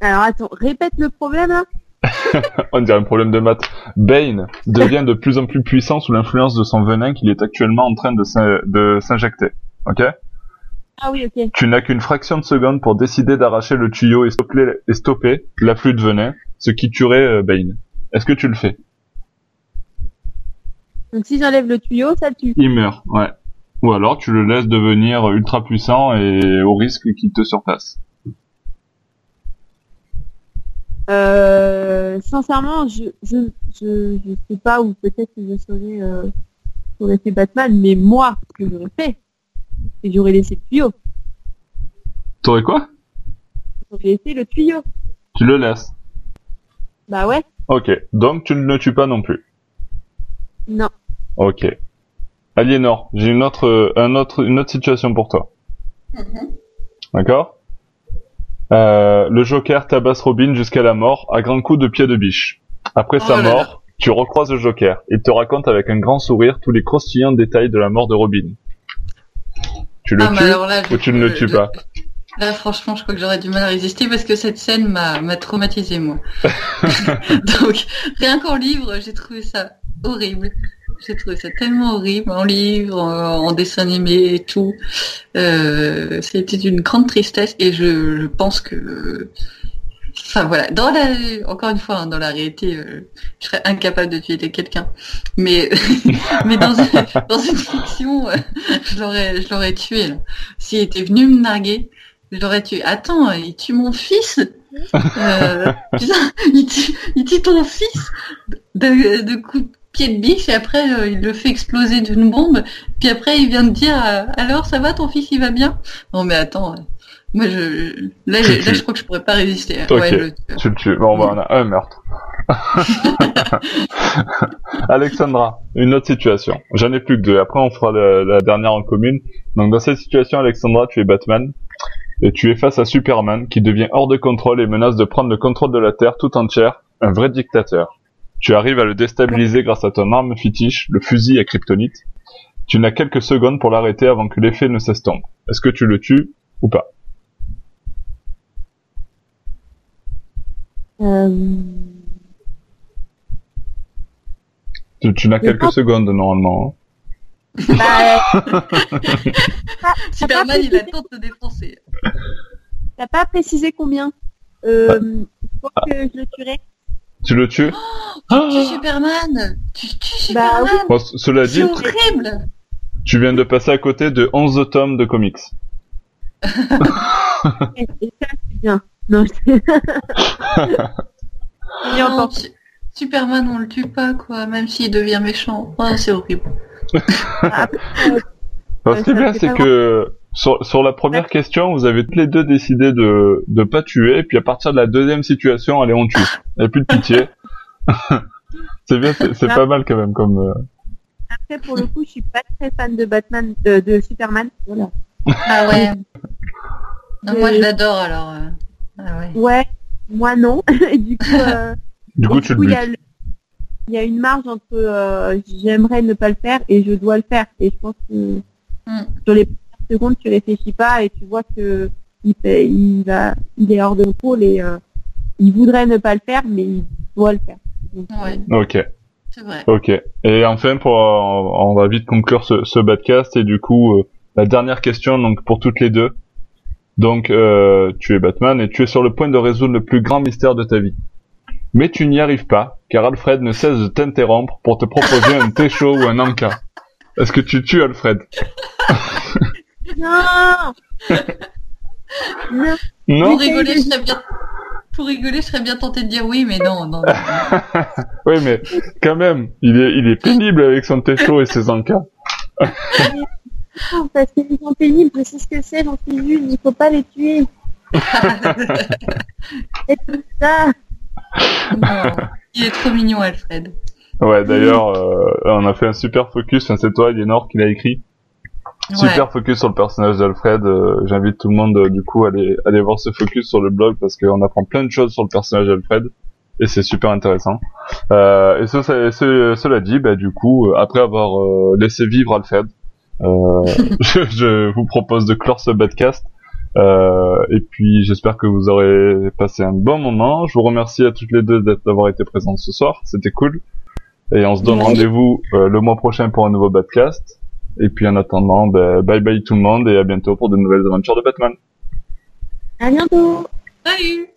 Alors attends, répète le problème là. On dirait un problème de maths. Bane devient de plus en plus puissant sous l'influence de son venin qu'il est actuellement en train de s'injecter. Ok? Ah oui, ok. Tu n'as qu'une fraction de seconde pour décider d'arracher le tuyau et stopper, et stopper l'afflux de venin, ce qui tuerait euh, Bane. Est-ce que tu le fais? Donc si j'enlève le tuyau, ça tue. Il meurt, ouais. Ou alors tu le laisses devenir ultra puissant et au risque qu'il te surpasse. Euh, sincèrement, je, je, je, je sais pas, ou peut-être que je saurais, euh, j'aurais fait Batman, mais moi, ce que j'aurais fait, c'est que j'aurais laissé le tuyau. T'aurais quoi? J'aurais laissé le tuyau. Tu le laisses. Bah ouais, Ok, donc tu ne le tues pas non plus. non. Ok. Aliénor, j'ai une autre, euh, un autre, une autre situation pour toi. Mhm. D'accord? Euh, Le Joker tabasse Robin jusqu'à la mort à grands coups de pied de biche. Après Oh sa là. mort, tu recroises le Joker. Il te raconte avec un grand sourire tous les croustillants détails de la mort de Robin. Tu le Ah, tues là, ou tu ne le je- tues pas? Là, franchement, je crois que j'aurais du mal à résister parce que cette scène m'a m'a traumatisé moi. Donc, rien qu'en livre, j'ai trouvé ça horrible. J'ai trouvé ça tellement horrible en livre, en, en dessin animé et tout. Euh, C'était une grande tristesse et je, je pense que, enfin voilà, dans la, encore une fois, hein, dans la réalité, euh, je serais incapable de tuer quelqu'un. Mais, mais dans une, fiction, euh, je l'aurais, je l'aurais tué. S'il était venu me narguer, je l'aurais tué. Attends, il tue mon fils? Euh, putain, il tue, il tue ton fils de, de coups de pied de biche et après euh, il le fait exploser d'une bombe. Puis après il vient de dire euh, alors ça va ton fils il va bien? Non mais attends, euh, moi je là, je, là je crois que je pourrais pas résister. Ok. Ouais, le. Tu le tues. Bon, bah, on a un meurtre. Alexandra, une autre situation. J'en ai plus que deux. Après, on fera la, la dernière en commune. Donc, dans cette situation, Alexandra, tu es Batman. Et tu es face à Superman, qui devient hors de contrôle et menace de prendre le contrôle de la Terre tout entière. Un vrai dictateur. Tu arrives à le déstabiliser grâce à ton arme fétiche, le fusil à kryptonite. Tu n'as quelques secondes pour l'arrêter avant que l'effet ne s'estompe. Est-ce que tu le tues ou pas Euh, Tu, tu n'as quelques pas- secondes normalement. hein. bah, Superman il attend de te défoncer. t'as pas précisé combien euh, que je le tuerais? Tu le tues Tu tues Superman Tu tues Bah Superman Bon, cela dit, C'est horrible tu viens de passer à côté de 11 tomes de comics. Et, et ça, c'est bien. Non, Superman on le tue pas quoi, même s'il devient méchant. Oh, c'est horrible. Euh, Ouais, que ça bien, c'est que sur, sur la première question, vous avez tous les deux décidé de de pas tuer, puis à partir de la deuxième situation, allez, on tue. Il n'y a plus de pitié. c'est bien, c'est pas mal quand même comme. euh, après, pour le coup, je suis pas très fan de Batman, de, de Superman. Voilà. Ah ouais. Non, moi Et- je l'adore alors. euh. Ah ouais. Ouais, moi non. Et du coup, euh, Du coup, et tu le coup, il y butes. a le- il y a une marge entre euh, j'aimerais ne pas le faire et je dois le faire. Et je pense que Mm. sur les secondes, tu réfléchis pas et tu vois que il, fait, il va, il est hors de contrôle et euh, il voudrait ne pas le faire, mais il doit le faire. Donc, Ouais. euh, Ok, C'est vrai. ok. Et enfin, pour, on va vite conclure ce, ce podcast et du coup, euh, la dernière question donc pour toutes les deux. Donc, euh, tu es Batman et tu es sur le point de résoudre le plus grand mystère de ta vie. Mais tu n'y arrives pas, car Alfred ne cesse de t'interrompre pour te proposer un thé chaud ou un encas. Est-ce que tu tues Alfred? Non Non Non Pour rigoler, je serais bien. Pour rigoler, je serais bien tenté de dire oui, mais non, non. non. Oui, mais quand même, il est, il est pénible avec son thé chaud et ses encas. Parce qu'ils sont pénibles, je sais ce que c'est, j'en suis une, il faut pas les tuer. C'est tout ça. Non. Il est trop mignon, Alfred. Ouais, d'ailleurs, euh, on a fait un super focus, enfin, c'est toi, Aliénor, qui l'a écrit. Ouais. Super focus sur le personnage d'Alfred. euh, J'invite tout le monde, euh, du coup, à aller, aller voir ce focus sur le blog parce qu'on apprend plein de choses sur le personnage d'Alfred. Et c'est super intéressant. Euh, et ce, ce- ce- cela dit, bah, du coup, euh, après avoir euh, laissé vivre Alfred, euh, je, je vous propose de clore ce podcast. Euh, et puis j'espère que vous aurez passé un bon moment. Je vous remercie à toutes les deux d'avoir été présentes ce soir. C'était cool. Et on se donne Oui. rendez-vous euh, le mois prochain pour un nouveau podcast. Et puis en attendant, ben, bye bye tout le monde et à bientôt pour de nouvelles aventures de Batman. À bientôt. Salut